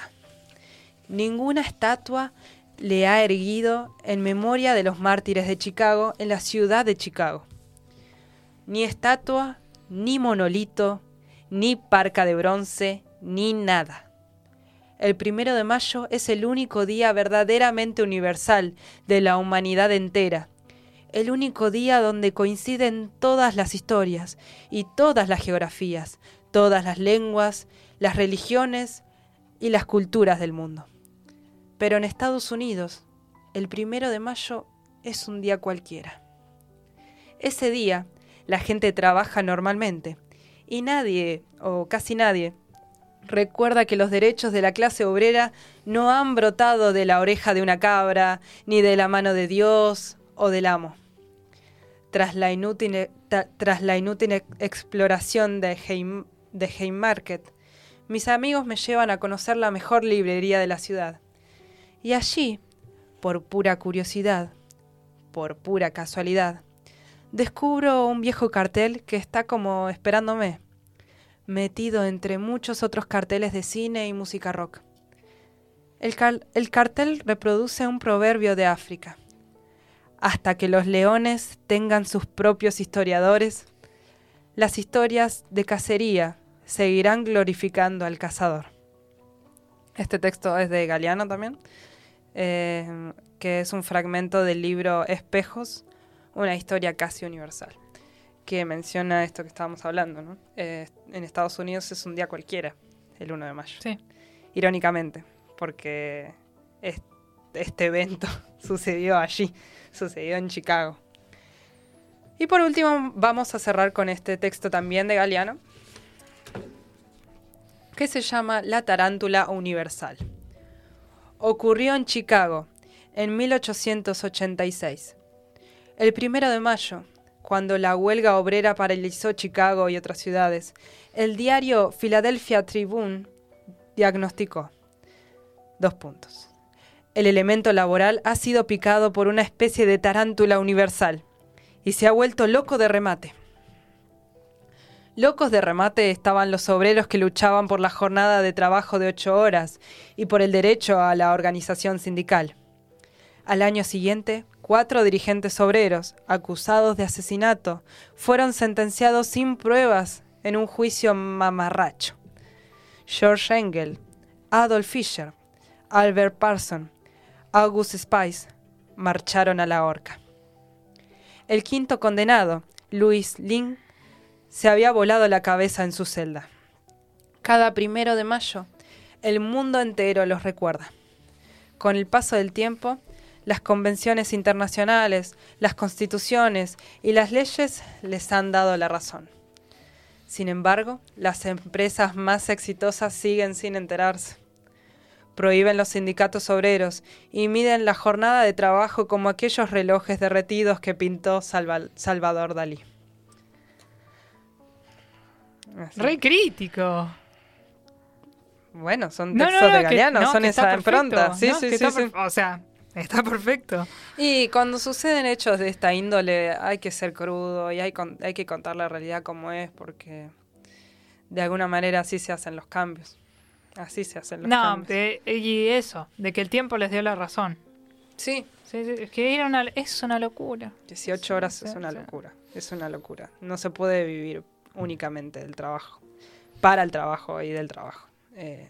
Ninguna estatua le ha erguido en memoria de los mártires de Chicago en la ciudad de Chicago. Ni estatua, ni monolito, ni parca de bronce, ni nada. El primero de mayo es el único día verdaderamente universal de la humanidad entera. El único día donde coinciden todas las historias y todas las geografías, todas las lenguas, las religiones y las culturas del mundo. Pero en Estados Unidos, el primero de mayo es un día cualquiera. Ese día, la gente trabaja normalmente y nadie, o casi nadie, recuerda que los derechos de la clase obrera no han brotado de la oreja de una cabra, ni de la mano de Dios o del amo. Tras la inútil, tras la inútil ex- exploración de, de Haymarket, mis amigos me llevan a conocer la mejor librería de la ciudad. Y allí, por pura curiosidad, por pura casualidad, descubro un viejo cartel que está como esperándome, metido entre muchos otros carteles de cine y música rock. El, car- el cartel reproduce un proverbio de África. Hasta que los leones tengan sus propios historiadores, las historias de cacería seguirán glorificando al cazador. Este texto es de Galeano también, eh, que es un fragmento del libro Espejos, una historia casi universal, que menciona esto que estábamos hablando. ¿no? Eh, en Estados Unidos es un día cualquiera, el 1 de mayo. Sí. Irónicamente, porque es- este evento sucedió allí, sucedió en Chicago. Y por último, vamos a cerrar con este texto también de Galeano, que se llama La tarántula universal. Ocurrió en Chicago, en 1886. El primero de mayo, cuando la huelga obrera paralizó Chicago y otras ciudades, el diario Philadelphia Tribune diagnosticó. Dos puntos. El elemento laboral ha sido picado por una especie de tarántula universal y se ha vuelto loco de remate. Locos de remate estaban los obreros que luchaban por la jornada de trabajo de ocho horas y por el derecho a la organización sindical. Al año siguiente, cuatro dirigentes obreros, acusados de asesinato, fueron sentenciados sin pruebas en un juicio mamarracho. George Engel, Adolf Fischer, Albert Parson, August Spice marcharon a la horca. El quinto condenado, Louis Lin, se había volado la cabeza en su celda. Cada primero de mayo, el mundo entero los recuerda. Con el paso del tiempo, las convenciones internacionales, las constituciones y las leyes les han dado la razón. Sin embargo, las empresas más exitosas siguen sin enterarse. Prohíben los sindicatos obreros y miden la jornada de trabajo como aquellos relojes derretidos que pintó Salva- Salvador Dalí. Así. Re crítico. Bueno, son No, textos no, no, de Galeano, no, son que esa está perfecto, impronta. Sí, no, sí, sí, O sea, está perfecto. Y cuando suceden hechos de esta índole, hay que ser crudo y hay, con- hay que contar la realidad como es, porque de alguna manera así se hacen los cambios. Así se hacen los No, cambios. de- y eso, de que el tiempo les dio la razón. Sí, Sí, sí, es que era una, es una locura. 18 horas Sí, es una locura. Es una locura. No se puede vivir únicamente del trabajo. Para el trabajo y del trabajo. Eh,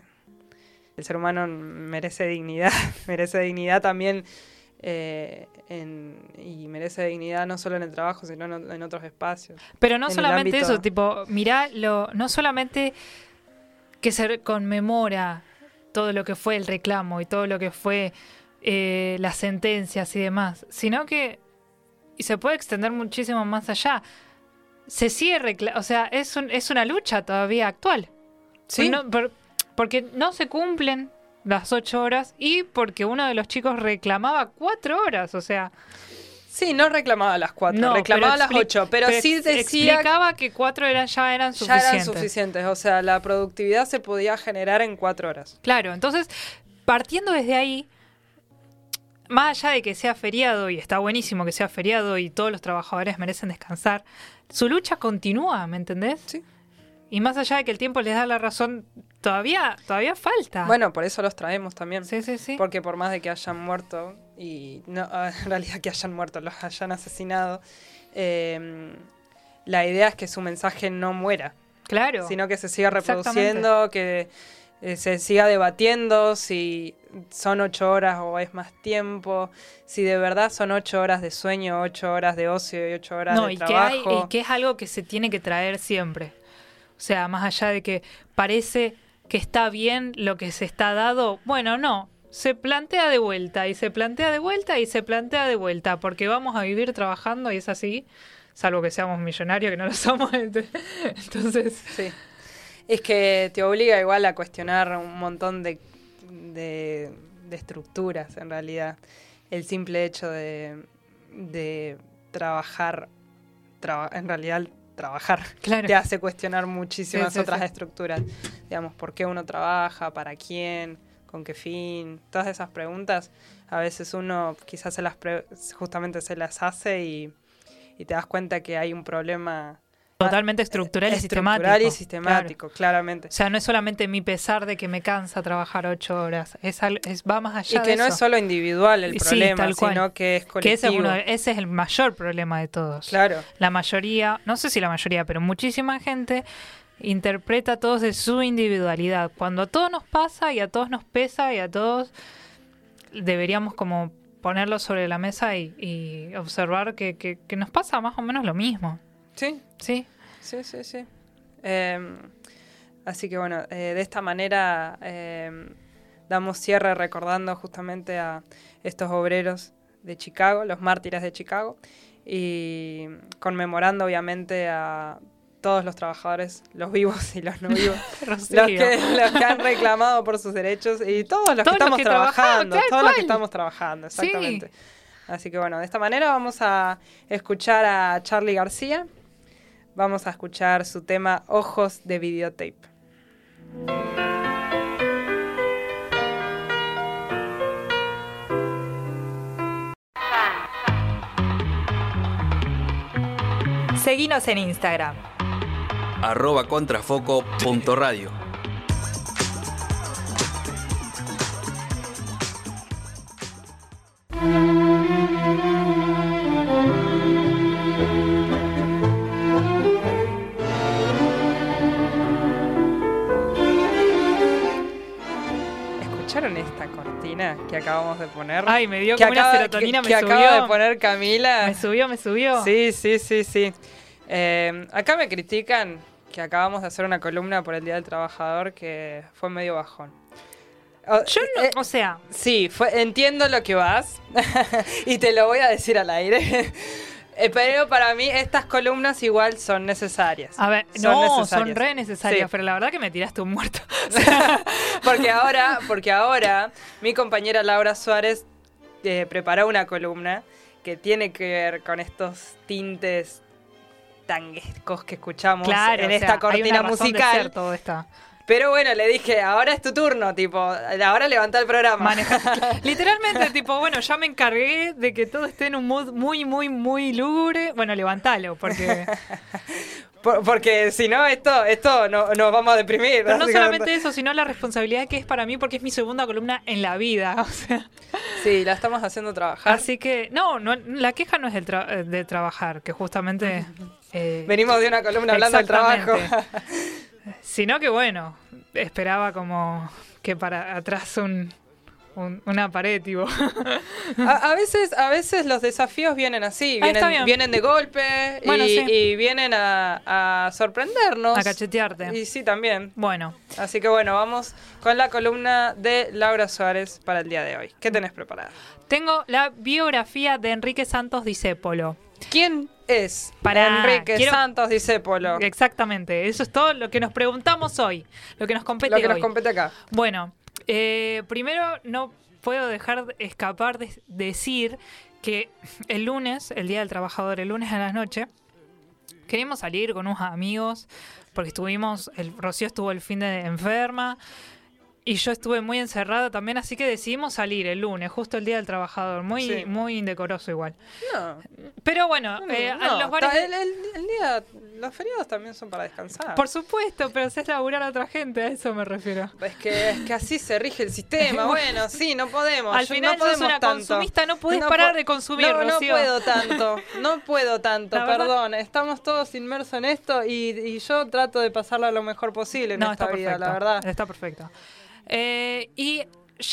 el ser humano merece dignidad. merece dignidad también. eh, en- y merece dignidad no solo en el trabajo, sino en, en otros espacios. Pero no solamente ámbito- eso, tipo, mirá, lo, no solamente que se conmemora todo lo que fue el reclamo y todo lo que fue eh, las sentencias y demás, sino que y se puede extender muchísimo más allá. Se sigue recla- o sea, es, un- es una lucha todavía actual. Sí. No, por- porque no se cumplen las ocho horas y porque uno de los chicos reclamaba cuatro horas, o sea, Sí, no reclamaba las cuatro, no, reclamaba las ocho, pero, sí decía explicaba que cuatro eran, ya eran ya suficientes. eran suficientes. O sea, la productividad se podía generar en cuatro horas. Claro, entonces, partiendo desde ahí, más allá de que sea feriado, y está buenísimo que sea feriado y todos los trabajadores merecen descansar, su lucha continúa, ¿me entendés? Sí. Y más allá de que el tiempo les da la razón, todavía, todavía falta. Bueno, por eso los traemos también. sí, sí, sí. Porque por más de que hayan muerto, y no, en realidad que hayan muerto, los hayan asesinado, eh, la idea es que su mensaje no muera, claro. sino que se siga reproduciendo, que eh, se siga debatiendo si son ocho horas o es más tiempo, si de verdad son ocho horas de sueño, ocho horas de ocio y ocho horas no, de y que, hay, trabajo. y que es algo que se tiene que traer siempre. O sea, más allá de que parece que está bien lo que se está dado, bueno, no. Se plantea de vuelta y se plantea de vuelta y se plantea de vuelta, porque vamos a vivir trabajando y es así, salvo que seamos millonarios, que no lo somos. Entonces, Sí. Es que te obliga igual a cuestionar un montón de, de, de estructuras, en realidad. El simple hecho de, de trabajar, traba- en realidad trabajar, Claro. te hace cuestionar muchísimas Sí, otras sí. estructuras. Digamos, ¿por qué uno trabaja? ¿Para quién? ¿Con qué fin? Todas esas preguntas, a veces uno quizás se las pre- justamente se las hace y, y te das cuenta que hay un problema totalmente estructural y estructural sistemático. y sistemático, claramente. O sea, no es solamente mi pesar de que me cansa trabajar ocho horas, es, al- es va más allá Y que de no eso. es solo individual el Sí, problema, sino que es que colectivo. ese es, uno ese es el mayor problema de todos. Claro, La mayoría, no sé si la mayoría, pero muchísima gente interpreta a todos de su individualidad. Cuando a todos nos pasa y a todos nos pesa y a todos deberíamos como ponerlo sobre la mesa y, y observar que, que- que nos pasa más o menos lo mismo. Sí, Sí, sí, sí, sí. Em, así que bueno, eh, de esta manera em, damos cierre recordando justamente a estos obreros de Chicago, los mártires de Chicago, y conmemorando obviamente a todos los trabajadores, los vivos y los no vivos, los que, los que han reclamado por sus derechos y todos los que los estamos que trabajando, todos los que estamos trabajando, Sí. exactamente. Así que bueno, de esta manera vamos a escuchar a Charlie García. Vamos a escuchar su tema Ojos de Videotape. Seguinos en Instagram. arroba contrafoco.radio. que acabamos de poner? Ay, me dio que como una serotonina, que, me que subió. acaba de poner Camila. Me subió, me subió. Sí, sí, sí, sí. Eh, acá me critican que acabamos de hacer una columna por el Día del Trabajador que fue medio bajón. O- Yo no, eh, o sea, Sí, fue, entiendo lo que vas y te lo voy a decir al aire. Eh, Pero para mí estas columnas igual son necesarias. a ver, Son no, son re necesarias, Sí. pero la verdad que me tiraste un muerto. Porque ahora, porque ahora mi compañera Laura Suárez eh, preparó una columna que tiene que ver con estos tintes tanguescos que escuchamos claro, en sea, esta hay cortina musical. todo esto. Pero bueno, le dije, ahora es tu turno, tipo, ahora levanta el programa. Maneja- Literalmente, tipo, bueno, ya me encargué de que todo esté en un mood muy, muy, muy lúgubre. Bueno, levantalo, porque. Por- porque si no, esto, esto no, nos vamos a deprimir. Pero no solamente eso, sino la responsabilidad que es para mí, porque es mi segunda columna en la vida. O sea, Sí, la estamos haciendo trabajar. así que, no, no la queja no es del tra- de trabajar, que justamente. eh, Venimos de una columna hablando del trabajo. Sino que bueno, esperaba como que para atrás un, un- una pared, tipo. A, a veces, a veces los desafíos vienen así, Ah, vienen, vienen de golpe Bueno, y, sí. y vienen a, a sorprendernos. A cachetearte. Y sí, también. Bueno, Así que bueno, vamos con la columna de Laura Suárez para el día de hoy. ¿Qué tenés preparado? tengo la biografía de Enrique Santos Discépolo. ¿Quién es Pará, Enrique quiero- Santos Discépolo? Exactamente, eso es todo lo que nos preguntamos hoy, lo que nos compete Lo que nos compete acá. Bueno, eh, primero no puedo dejar de escapar de decir que el lunes, el Día del Trabajador, el lunes a la noche, queríamos salir con unos amigos porque estuvimos, el Rocío estuvo el fin de enferma y yo estuve muy encerrada también, así que decidimos salir el lunes, justo el Día del Trabajador, muy, Sí. muy indecoroso igual. No, Pero bueno, eh, no, los bares... el, el- el día, los feriados también son para descansar. Por supuesto, pero haces laburar a otra gente, a eso me refiero. Es que, es que así se rige el sistema. Bueno, sí, no podemos. Al yo- final no sos podemos una tanto. consumista, no podés parar po- de consumir, No, no Rocío. puedo tanto. No puedo tanto, La verdad- perdón. Estamos todos inmersos en esto y, y yo trato de pasarla lo mejor posible en no, esta está vida, perfecto. la verdad. Está perfecto. Eh, y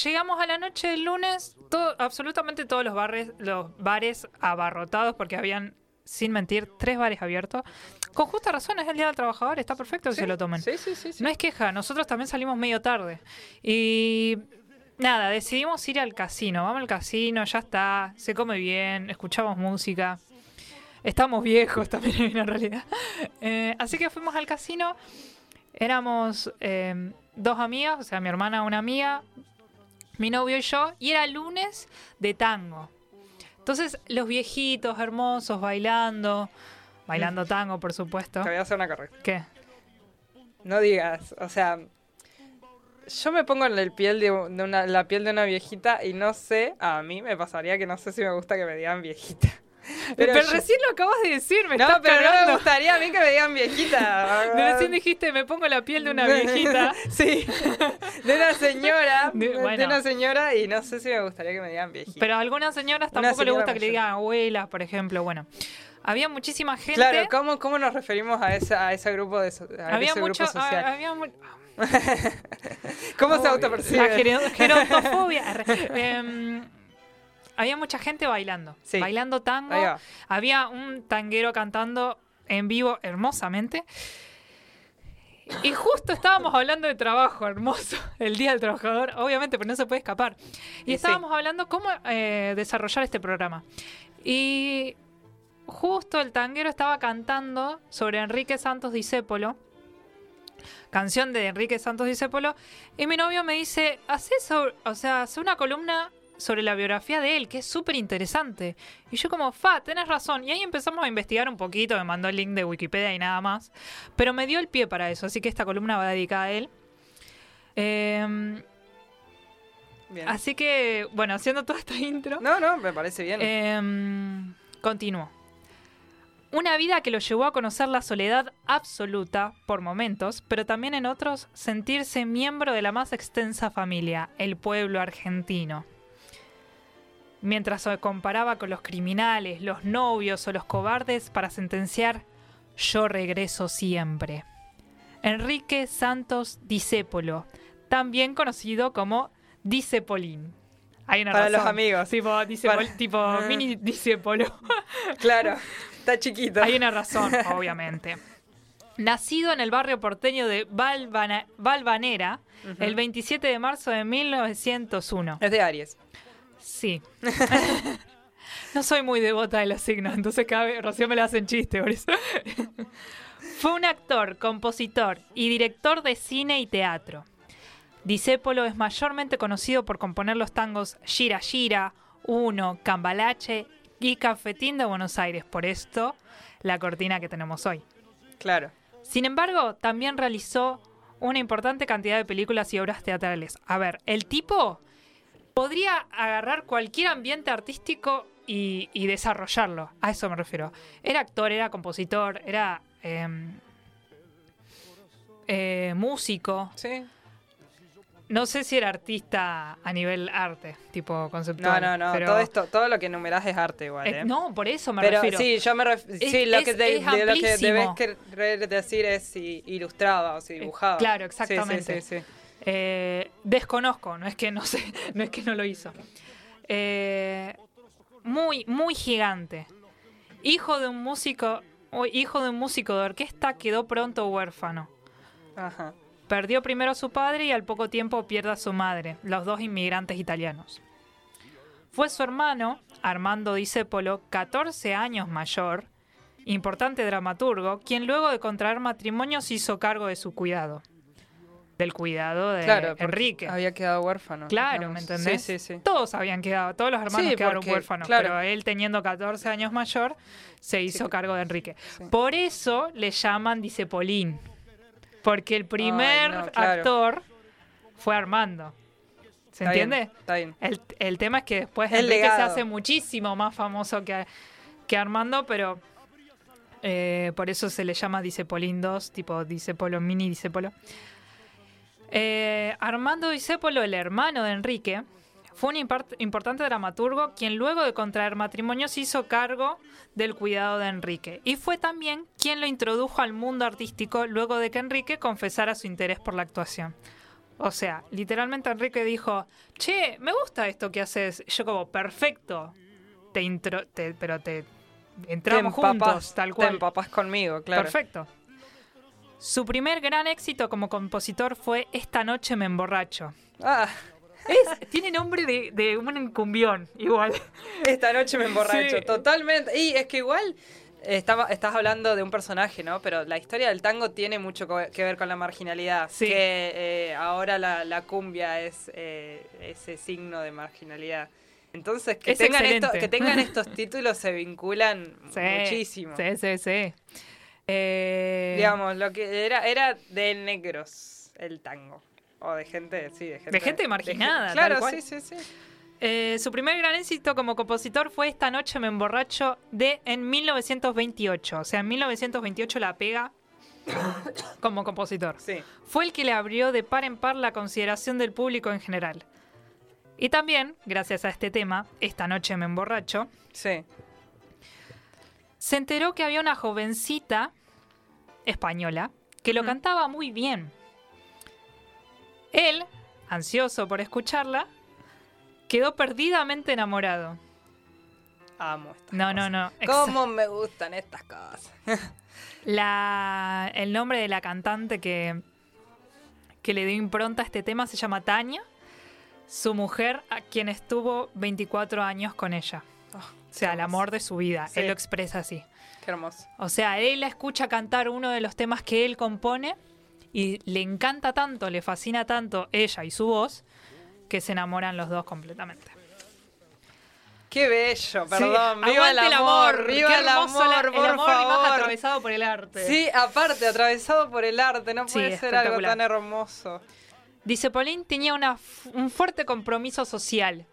llegamos a la noche del lunes, todo, absolutamente todos los bares, los bares abarrotados, porque habían, sin mentir, tres bares abiertos. Con justa razón, es el Día del Trabajador, está perfecto que se lo tomen. Sí, sí, sí. sí. No es queja, nosotros también salimos medio tarde. Y nada, decidimos ir al casino. Vamos al casino, ya está, se come bien, escuchamos música. Estamos viejos también en realidad. Eh, así que fuimos al casino. Éramos eh, dos amigas, o sea, mi hermana, una amiga, mi novio y yo. Y era lunes de tango. Entonces, los viejitos hermosos bailando. Bailando tango, por supuesto. Te voy a hacer una correcta. ¿Qué? No digas, o sea, yo me pongo en el piel de, de una, la piel de una viejita y no sé, a mí me pasaría que no sé si me gusta que me digan viejita. Pero, yo- recién lo acabas de decir, me no, estás pero no me gustaría a mí que me digan viejita. Recién dijiste, me pongo la piel de una viejita. sí, de una señora, De- una señora y no sé si me gustaría que me digan viejita. Pero a algunas señoras tampoco les señora gusta que le digan abuelas, por ejemplo. Bueno, había muchísima gente. Claro, ¿cómo, ¿cómo nos referimos a ese, a ese grupo de so- a había ese mucho, grupo social? había mu- ¿Cómo se la autopercibe? gero- gerontofobia. Arre. Había mucha gente bailando, Sí. bailando tango. Había un tanguero cantando en vivo hermosamente. Y justo estábamos hablando de trabajo, hermoso, el Día del Trabajador, obviamente, pero no se puede escapar. Y Y estábamos hablando cómo eh, desarrollar este programa. Y justo el tanguero estaba cantando sobre Enrique Santos Discépolo, canción de Enrique Santos Discépolo, y mi novio me dice, hace o sea, hace una columna sobre la biografía de él, que es súper interesante. Y yo como, fa, tenés razón. Y ahí empezamos a investigar un poquito, me mandó el link de Wikipedia y nada más. Pero me dio el pie para eso, así que esta columna va dedicada a él. Em, Bien. así que, bueno, haciendo toda esta intro, No, no, me parece bien. Em, continuó. Una vida que lo llevó a conocer la soledad absoluta por momentos, pero también en otros sentirse miembro de la más extensa familia, el pueblo argentino. Mientras se comparaba con los criminales, los novios o los cobardes para sentenciar, yo regreso siempre. Enrique Santos Discépolo, también conocido como Discepolín. Hay una Para los razón. amigos. Tipo, discepol- Para- tipo Ah. mini discépolo. claro, está chiquito. Hay una razón, obviamente. Nacido en el barrio porteño de Valvanera, el 27 de marzo de 1901. Es de Aries. Sí. no soy muy devota de los signos, entonces cada vez Rocío me la hacen chiste por eso. Fue un actor, compositor y director de cine y teatro. Discépolo es mayormente conocido por componer los tangos Gira Gira, Uno, Cambalache y Cafetín de Buenos Aires. Por esto, la cortina que tenemos hoy. Claro. Sin embargo, también realizó una importante cantidad de películas y obras teatrales. A ver, el tipo podría agarrar cualquier ambiente artístico y, y desarrollarlo. A eso me refiero. Era actor, era compositor, era em, eh, músico. Sí. No sé si era artista a nivel arte, tipo No, conceptual. no, no. pero- Todo esto, todo lo que enumerás es arte igual, Eh, ¿eh? no, por eso me Pero refiero. sí, yo me ref- Es- sí, lo es- que, de- es de lo que debes querer decir es si ilustraba o si dibujaba. claro, Sí, sí, exactamente. Sí, sí, Eh, desconozco, no es que no sé, no es que no lo hizo. Eh, muy, muy gigante. Hijo de un músico, o hijo de un músico de orquesta, quedó pronto huérfano. Ajá. Perdió primero a su padre y al poco tiempo pierde a su madre, los dos inmigrantes italianos. Fue su hermano, Armando Discépolo, 14 años mayor, importante dramaturgo, quien luego de contraer matrimonio se hizo cargo de su cuidado. Del cuidado de Claro, Enrique. Había quedado huérfano. Claro, digamos. ¿me entendés? Sí, sí, sí. Todos habían quedado, todos los hermanos quedaron porque, huérfanos, claro. pero él teniendo 14 años mayor se hizo cargo de Enrique. Por eso le llaman Discepolín, porque el primer no, claro. actor fue Armando. ¿Se Está bien, entiende? Está bien. El, el tema es que después El Enrique se legado. hace muchísimo más famoso que, que Armando, pero eh, por eso se le llama Discepolín 2, tipo Discepolo, mini Discepolo. Eh, Armando Discépolo, el hermano de Enrique, fue un importante dramaturgo quien luego de contraer matrimonio se hizo cargo del cuidado de Enrique y fue también quien lo introdujo al mundo artístico luego de que Enrique confesara su interés por la actuación. O sea, literalmente Enrique dijo, che, me gusta esto que haces. Yo como, perfecto. Te intro, te- pero te entramos Te empapas- juntos, tal cual. Te conmigo, claro. Perfecto. Su primer gran éxito como compositor fue Esta noche me emborracho. Ah, Es, tiene nombre de, de un encumbión, igual. esta noche me emborracho. Sí. Totalmente. Y es que igual estaba, estás hablando de un personaje, ¿no? Pero la historia del tango tiene mucho que ver con la marginalidad. Sí. Que eh, ahora la, la cumbia es eh, ese signo de marginalidad. Entonces, que Es tengan, esto- que tengan estos títulos se vinculan Sí, muchísimo. Sí, sí, sí. Eh, Digamos, lo que era, era de negros el tango. O de gente, sí, de gente. De gente marginada, claro, tal cual. sí, sí, sí. eh, su primer gran éxito como compositor fue Esta noche me emborracho de en 1928. O sea, en 1928 la pega como compositor. Sí. fue el que le abrió de par en par la consideración del público en general. Y también, gracias a este tema, Esta noche me emborracho, Sí. se enteró que había una jovencita española que lo Mm. cantaba muy bien. Él, ansioso por escucharla, quedó perdidamente enamorado. Amo estas No, no, cosas. no. ¿Cómo me gustan estas cosas? La, el nombre de la cantante que, que le dio impronta a este tema se llama Tania. Su mujer, a quien estuvo 24 años con ella. o sea, el amor de su vida. Sí. Él lo expresa así. Qué hermoso. O sea, él la escucha cantar uno de los temas que él compone y le encanta tanto, le fascina tanto ella y su voz, que se enamoran los dos completamente. Qué bello, perdón. Sí, viva el amor, Qué viva el hermoso amor, el por amor y más atravesado por el arte. Sí, aparte, atravesado por el arte, no Sí, puede ser algo tan hermoso. Dice Pauline tenía una un fuerte compromiso social,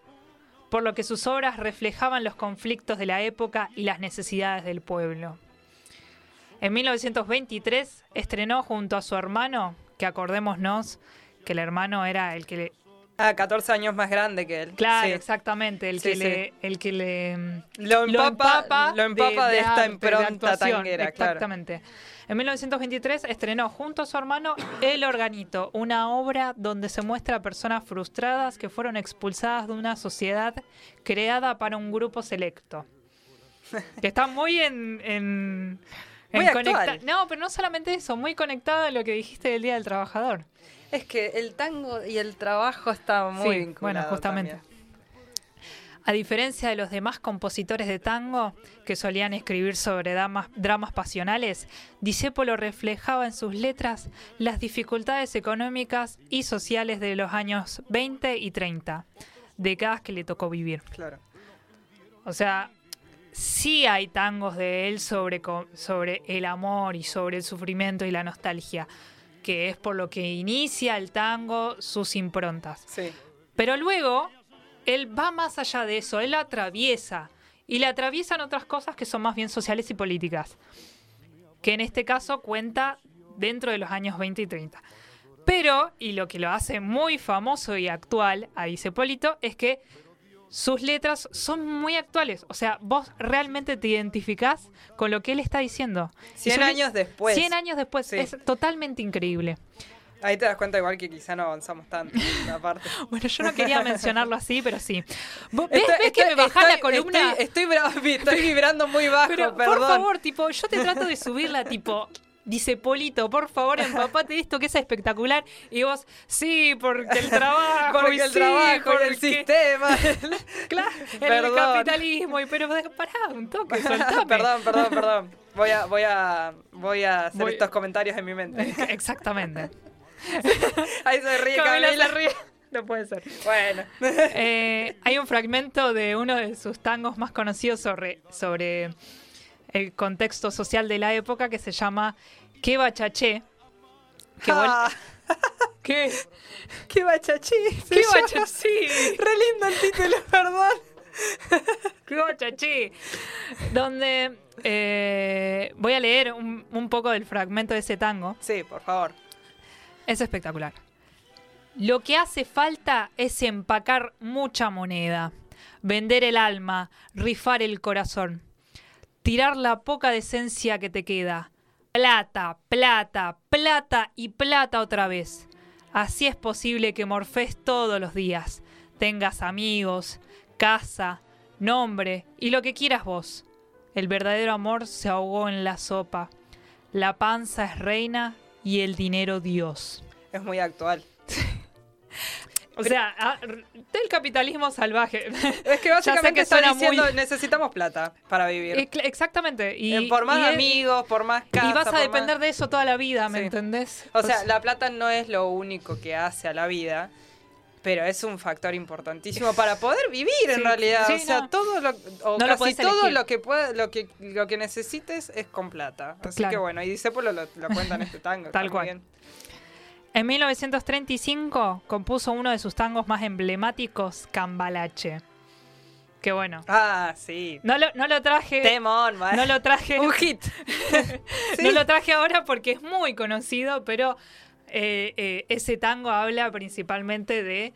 por lo que sus obras reflejaban los conflictos de la época y las necesidades del pueblo. En 1923 estrenó junto a su hermano, que acordémonos que el hermano era el que. Ah, 14 años más grande que él. Claro, Sí. exactamente, el Sí, que sí. le... El que le mm, Lo empapa, lo empapa de, esta arte, de impronta actuación, tanguera, claro. Exactamente. En 1923 estrenó junto a su hermano El Organito, una obra donde se muestra a personas frustradas que fueron expulsadas de una sociedad creada para un grupo selecto. Que está muy en... en en Muy conecta- actual. No, pero no solamente eso, muy conectada a lo que dijiste del Día del Trabajador. Es que el tango y el trabajo está muy Sí, bueno, justamente. también. A diferencia de los demás compositores de tango que solían escribir sobre dramas, dramas pasionales, Discépolo reflejaba en sus letras las dificultades económicas y sociales de los años 20 y 30, décadas que le tocó vivir. Claro. O sea, sí hay tangos de él sobre, sobre el amor y sobre el sufrimiento y la nostalgia, que es por lo que inicia el tango sus improntas. Sí. Pero luego, él va más allá de eso, él la atraviesa. Y le atraviesan otras cosas que son más bien sociales y políticas. Que en este caso cuenta dentro de los años 20 y 30. Pero, y lo que lo hace muy famoso y actual a Polito es que sus letras son muy actuales. O sea, vos realmente te identificás con lo que él está diciendo. Y 100 son- años después. 100 años después. Sí. Es totalmente increíble. Ahí te das cuenta igual que quizá no avanzamos tanto, aparte. Bueno, yo no quería mencionarlo así, pero sí. ¿Vos ¿Ves, Estoy- ves que me estoy- bajás la columna? Estoy, estoy vibrando muy bajo, pero, perdón. por favor, tipo, yo te trato de subirla, tipo, dice Polito, por favor, empapate de esto que es espectacular. Y vos, sí, porque el trabajo, Porque y el sí, trabajo y el porque- sistema. Claro, el capitalismo, y pero pará, un toque, soltame. perdón, perdón, perdón. Voy a, voy a, voy a hacer Voy- estos comentarios en mi mente. Exactamente. Ahí se ríe Camila Camila. se ríe. No puede ser. Bueno. Eh, hay un fragmento de uno de sus tangos más conocidos sobre, sobre el contexto social de la época que se llama Que bachaché. Que Ah, ¿Qué? ¡Qué bachachí! se ¿Qué llama. bachachí? Re lindo el título, perdón. ¡Qué bachachí! Donde eh, voy a leer un, un poco del fragmento de ese tango. Sí, por favor. Es espectacular. Lo que hace falta es empacar mucha moneda, vender el alma, rifar el corazón, tirar la poca decencia que te queda. Plata, plata, plata y plata otra vez. Así es posible que morfes todos los días, tengas amigos, casa, nombre y lo que quieras vos. El verdadero amor se ahogó en la sopa. La panza es reina y el dinero Dios. Es muy actual. O sea, ah, r- del capitalismo salvaje. Es que básicamente está diciendo muy- necesitamos plata para vivir. Eh, Exactamente. Y, Eh, por más y amigos, por más casa. y vas a depender más- de eso toda la vida, ¿me Sí. entendés? O sea, Pues- la plata no es lo único que hace a la vida, pero es un factor importantísimo para poder vivir en realidad. sí, o sea, no. todo lo, o No casi todo elegir. lo que pueda, lo que lo que necesites es con plata. Así Claro. que bueno, y dice lo, lo cuenta en este tango. Tal cual. bien. En 1935 compuso uno de sus tangos más emblemáticos, Cambalache. Que bueno. Ah, sí. No lo, no lo traje. Temón, man. No lo traje. Un hit. Sí. No lo traje ahora porque es muy conocido, pero eh, eh, ese tango habla principalmente de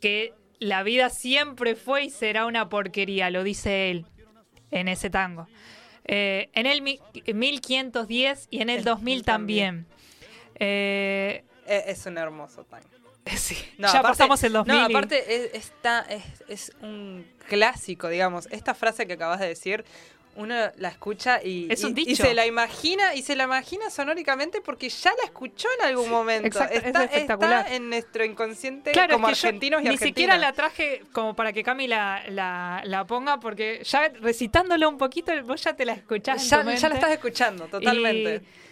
que la vida siempre fue y será una porquería, lo dice él en ese tango. Eh, en el mi- 1510 y en el El 2000 también. Eh, Eh, es un hermoso tango. Sí, No, ya aparte- pasamos el 2000. No, aparte es, está, es, es un clásico, digamos. Esta frase que acabas de decir, uno la escucha y, Es un y- y dicho. se la imagina, y se la imagina sonóricamente porque ya la escuchó en algún momento. exacto, es está, espectacular. está en nuestro inconsciente Claro, como es que yo argentinos y ni argentinas. siquiera la traje como para que Cami la, la, la ponga, porque ya recitándolo un poquito, vos ya te la escuchás. en ya, la estás escuchando, totalmente. Y-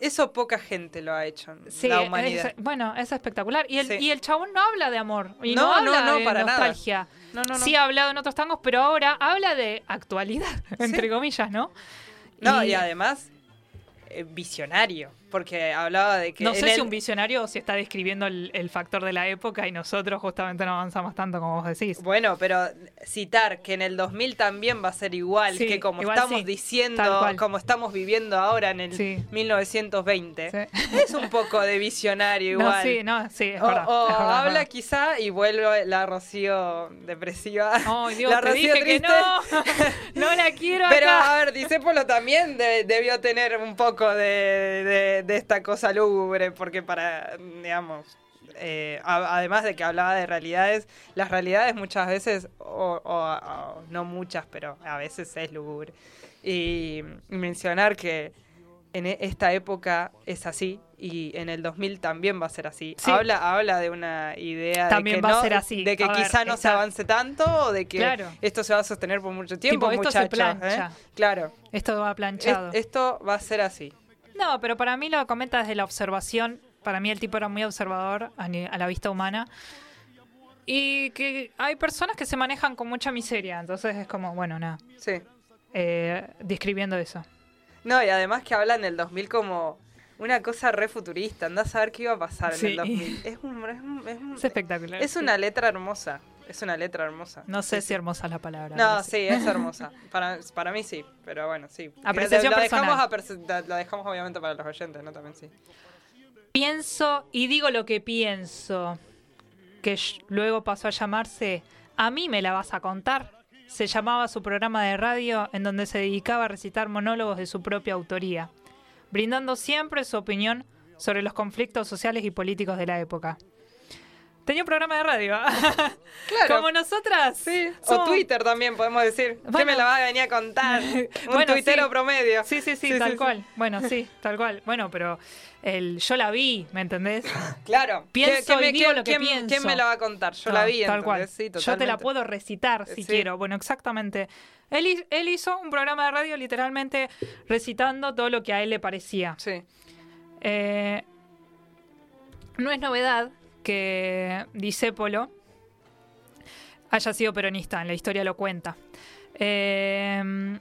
Eso poca gente lo ha hecho en Sí, la humanidad. es- bueno, es espectacular. Y el, Sí. y el chabón no habla de amor. Y No, no, habla no, de para nada. nostalgia. No, no, no. Sí ha hablado en otros tangos, pero ahora habla de actualidad, entre comillas, ¿no? No, y, además, eh, visionario. Porque hablaba de que. no sé si un visionario o si está describiendo el, el factor de la época y nosotros justamente no avanzamos tanto como vos decís. Bueno, pero citar que en el 2000 también va a ser igual, Sí, que como igual estamos sí, diciendo, como estamos viviendo ahora en el Sí. 1920, Sí. es un poco de visionario No, igual. sí, no, sí, es o verdad. o es verdad, es habla quizá y vuelve la Rocío depresiva. Ay, Dios, la te Rocío dije que triste. no, no la quiero Pero acá. a ver, Disépolo también de- debió tener un poco de, de- de esta cosa lúgubre, porque para, digamos, eh, a- además de que hablaba de realidades, las realidades muchas veces, o, o- o no muchas, pero a veces es lúgubre. Y mencionar que en e- esta época es así y en el 2000 también va a ser así. Sí. Habla, habla de una idea También de que va a ser así. de que A ver, quizá no se avance tanto o de que Claro. esto se va a sostener por mucho tiempo, Tipo, esto se muchachos, ¿eh? plancha. Claro. Esto va Es- planchado. esto va a ser así. No, pero para mí lo comenta desde la observación. Para mí el tipo era muy observador a, la vista humana. Y que hay personas que se manejan con mucha miseria. Entonces es como, bueno, nada. Sí. eh, describiendo eso. No, y además que hablan del 2000 como una cosa re futurista. Andás a ver qué iba a pasar en el 2000. Es, un- es un- es un- Es espectacular. es una letra hermosa. Es una letra hermosa. No sé si hermosa es la palabra. No, sí, es hermosa. Para, para mí sí, pero bueno, sí. Apreciación lo, dejamos personal. a lo dejamos obviamente para los oyentes, ¿no? También sí. Pienso y digo lo que pienso. Que luego pasó a llamarse A mí me la vas a contar. Se llamaba su programa de radio en donde se dedicaba a recitar monólogos de su propia autoría, brindando siempre su opinión sobre los conflictos sociales y políticos de la época. Tenía un programa de radio. Claro. Como nosotras. Sí, o Twitter también podemos decir. ¿Qué Bueno. me la va a venir a contar? Un Bueno, tuitero sí. promedio. Sí, sí, sí, tal cual. Bueno, sí, tal cual. Bueno, pero el yo la vi, ¿me entendés? Claro. Pienso ¿Qué- qué y me- digo qué- lo que quién- pienso. ¿Quién me la va a contar? Yo No, la vi, tal cual. Yo te la puedo recitar si quiero. Bueno, exactamente. Él hizo un programa de radio literalmente recitando todo lo que a él le parecía. Sí. Eh, no es novedad que Disépolo haya sido peronista, en la historia lo cuenta. Eh,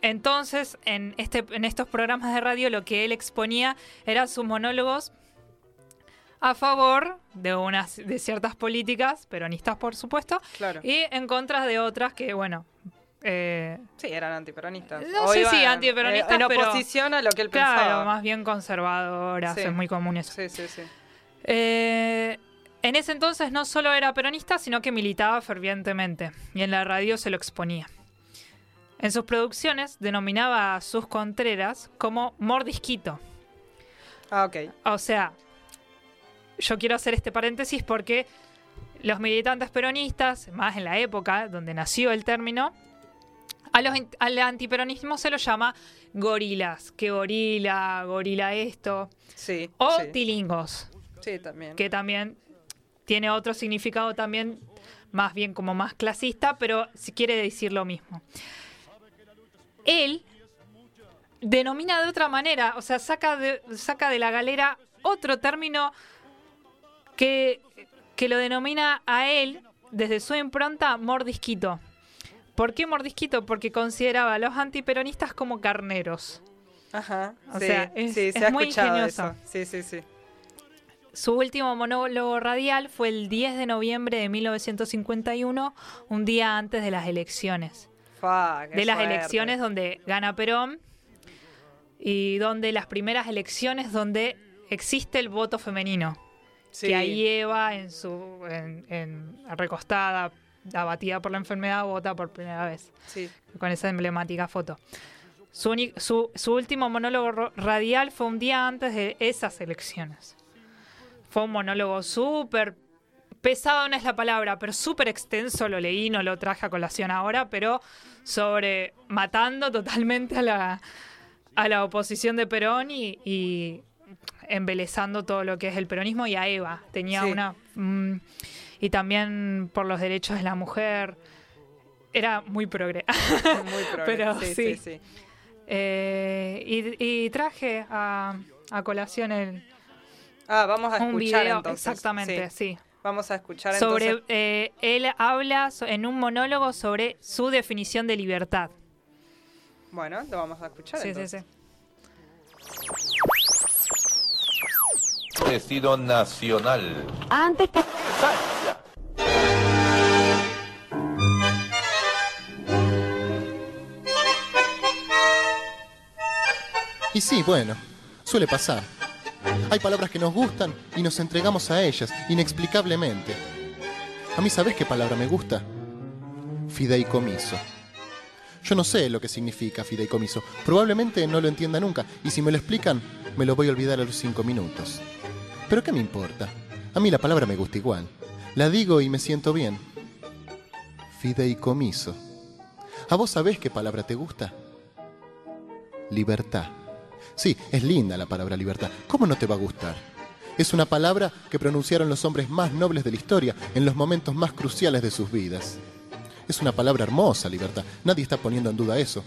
entonces, en, este, en estos programas de radio lo que él exponía eran sus monólogos a favor de unas de ciertas políticas, peronistas por supuesto, Claro. y en contra de otras que, bueno, eh, Sí, eran antiperonistas. No O sé si antiperonistas, eh, En pero- oposición a lo que él claro, pensaba. más bien conservadoras, Sí. es muy común eso. Sí, sí, sí. Eh, en ese entonces no solo era peronista, sino que militaba fervientemente y en la radio se lo exponía. En sus producciones denominaba a sus contreras como mordisquito. Ah, ok. O sea, yo quiero hacer este paréntesis porque los militantes peronistas, más en la época donde nació el término, a los, in- al antiperonismo se lo llama gorilas. ¿Qué gorila? ¿Gorila esto? Sí. O sí. tilingos Sí, también. que también tiene otro significado también más bien como más clasista, pero si quiere decir lo mismo. Él denomina de otra manera, o sea, saca de, saca de la galera otro término que, que lo denomina a él desde su impronta mordisquito. ¿Por qué mordisquito? Porque consideraba a los antiperonistas como carneros. Ajá. O sí, sea, es- sí, se es ha muy ingenioso. eso. Sí, sí, sí. Su último monólogo radial fue el 10 de noviembre de 1951, un día antes de las elecciones. De las suerte. elecciones donde gana Perón y donde las primeras elecciones donde existe el voto femenino. Sí. Que ahí Eva, en su en, en- recostada, abatida por la enfermedad, vota por primera vez Sí. con esa emblemática foto. Su, su, su último monólogo radial fue un día antes de esas elecciones. Fue un monólogo súper pesado, no es la palabra, pero súper extenso, lo leí, no lo traje a colación ahora, pero sobre matando totalmente a la, a la oposición de Perón y, y embelezando todo lo que es el peronismo y a Eva. Tenía Sí. una... mm, y también por los derechos de la mujer. Era muy progre. Muy progre. Pero sí, sí. sí, sí. Eh, y, y traje a, a colación el, Ah, vamos a un escuchar video. entonces. Exactamente, Sí. sí. Vamos a escuchar Sobre, entonces. eh, él habla en un monólogo sobre su definición de libertad. Bueno, lo vamos a escuchar Sí, sí, entonces. sí. Vestido nacional. Antes que Y sí, bueno, suele pasar. Hay palabras que nos gustan y nos entregamos a ellas, inexplicablemente. A mí, ¿sabes qué palabra me gusta? Fideicomiso. Yo no sé lo que significa fideicomiso. Probablemente no lo entienda nunca, y si me lo explican, me lo voy a olvidar a los cinco minutos. Pero ¿qué me importa? A mí la palabra me gusta igual. La digo y me siento bien. Fideicomiso. ¿A vos sabés qué palabra te gusta? Libertad. Sí, es linda la palabra libertad. ¿Cómo no te va a gustar? Es una palabra que pronunciaron los hombres más nobles de la historia en los momentos más cruciales de sus vidas. Es una palabra hermosa, libertad. Nadie está poniendo en duda eso.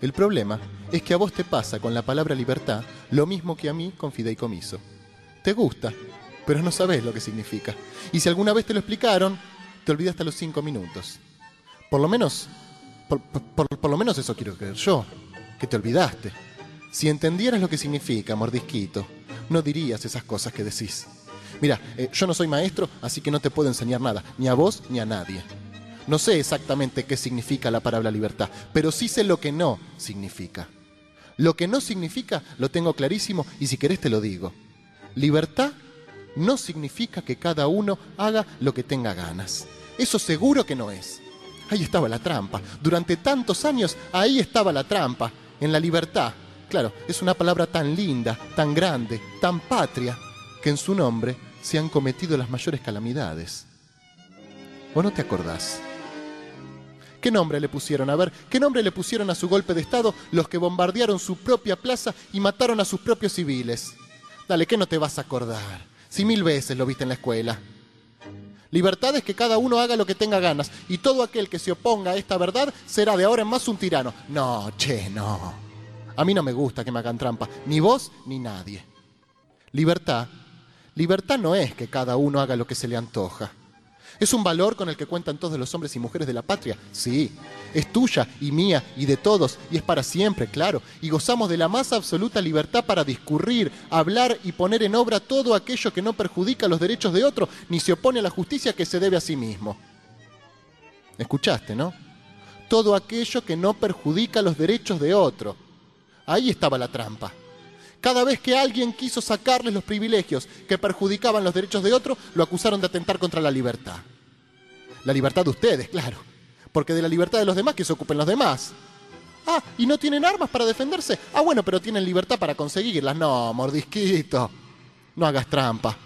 El problema es que a vos te pasa con la palabra libertad lo mismo que a mí con fideicomiso. Te gusta, pero no sabés lo que significa. Y si alguna vez te lo explicaron, te olvidaste a los cinco minutos. Por lo menos, por, por- por lo menos eso quiero creer yo, que te olvidaste. Si entendieras lo que significa, mordisquito, no dirías esas cosas que decís. Mira, eh, yo no soy maestro, así que no te puedo enseñar nada, ni a vos ni a nadie. No sé exactamente qué significa la palabra libertad, pero sí sé lo que no significa. Lo que no significa lo tengo clarísimo y si querés te lo digo. Libertad no significa que cada uno haga lo que tenga ganas. Eso seguro que no es. Ahí estaba la trampa. Durante tantos años, ahí estaba la trampa. En la libertad. Claro, es una palabra tan linda, tan grande, tan patria, que en su nombre se han cometido las mayores calamidades. ¿O no te acordás? ¿Qué nombre le pusieron? A ver, ¿qué nombre le pusieron a su golpe de Estado los que bombardearon su propia plaza y mataron a sus propios civiles? Dale, ¿qué no te vas a acordar? Si mil veces lo viste en la escuela. Libertad es que cada uno haga lo que tenga ganas y todo aquel que se oponga a esta verdad será de ahora en más un tirano. No, che, no. A mí no me gusta que me hagan trampa, ni vos ni nadie. Libertad. Libertad no es que cada uno haga lo que se le antoja. ¿Es un valor con el que cuentan todos los hombres y mujeres de la patria? Sí. Es tuya y mía y de todos y es para siempre, claro. Y gozamos de la más absoluta libertad para discurrir, hablar y poner en obra todo aquello que no perjudica los derechos de otro ni se opone a la justicia que se debe a sí mismo. ¿Escuchaste, no? Todo aquello que no perjudica los derechos de otro. Ahí estaba la trampa. Cada vez que alguien quiso sacarles los privilegios que perjudicaban los derechos de otro, lo acusaron de atentar contra la libertad. La libertad de ustedes, claro. Porque de la libertad de los demás que se ocupen los demás. Ah, ¿y no tienen armas para defenderse? Ah, bueno, pero tienen libertad para conseguirlas. No, mordisquito. No hagas trampa.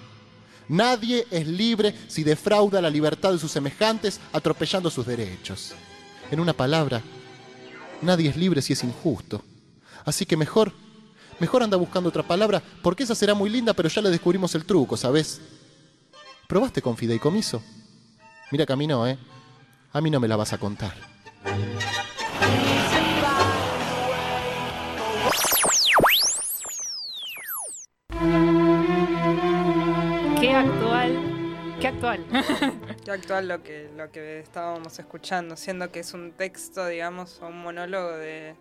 Nadie es libre si defrauda la libertad de sus semejantes atropellando sus derechos. En una palabra, nadie es libre si es injusto. Así que mejor, mejor anda buscando otra palabra, porque esa será muy linda, pero ya le descubrimos el truco, ¿sabes? ¿Probaste con fideicomiso? Mira que a mí no, ¿eh? A mí no me la vas a contar. Qué actual. Qué actual. Qué actual lo que, lo que estábamos escuchando, siendo que es un texto, digamos, o un monólogo de,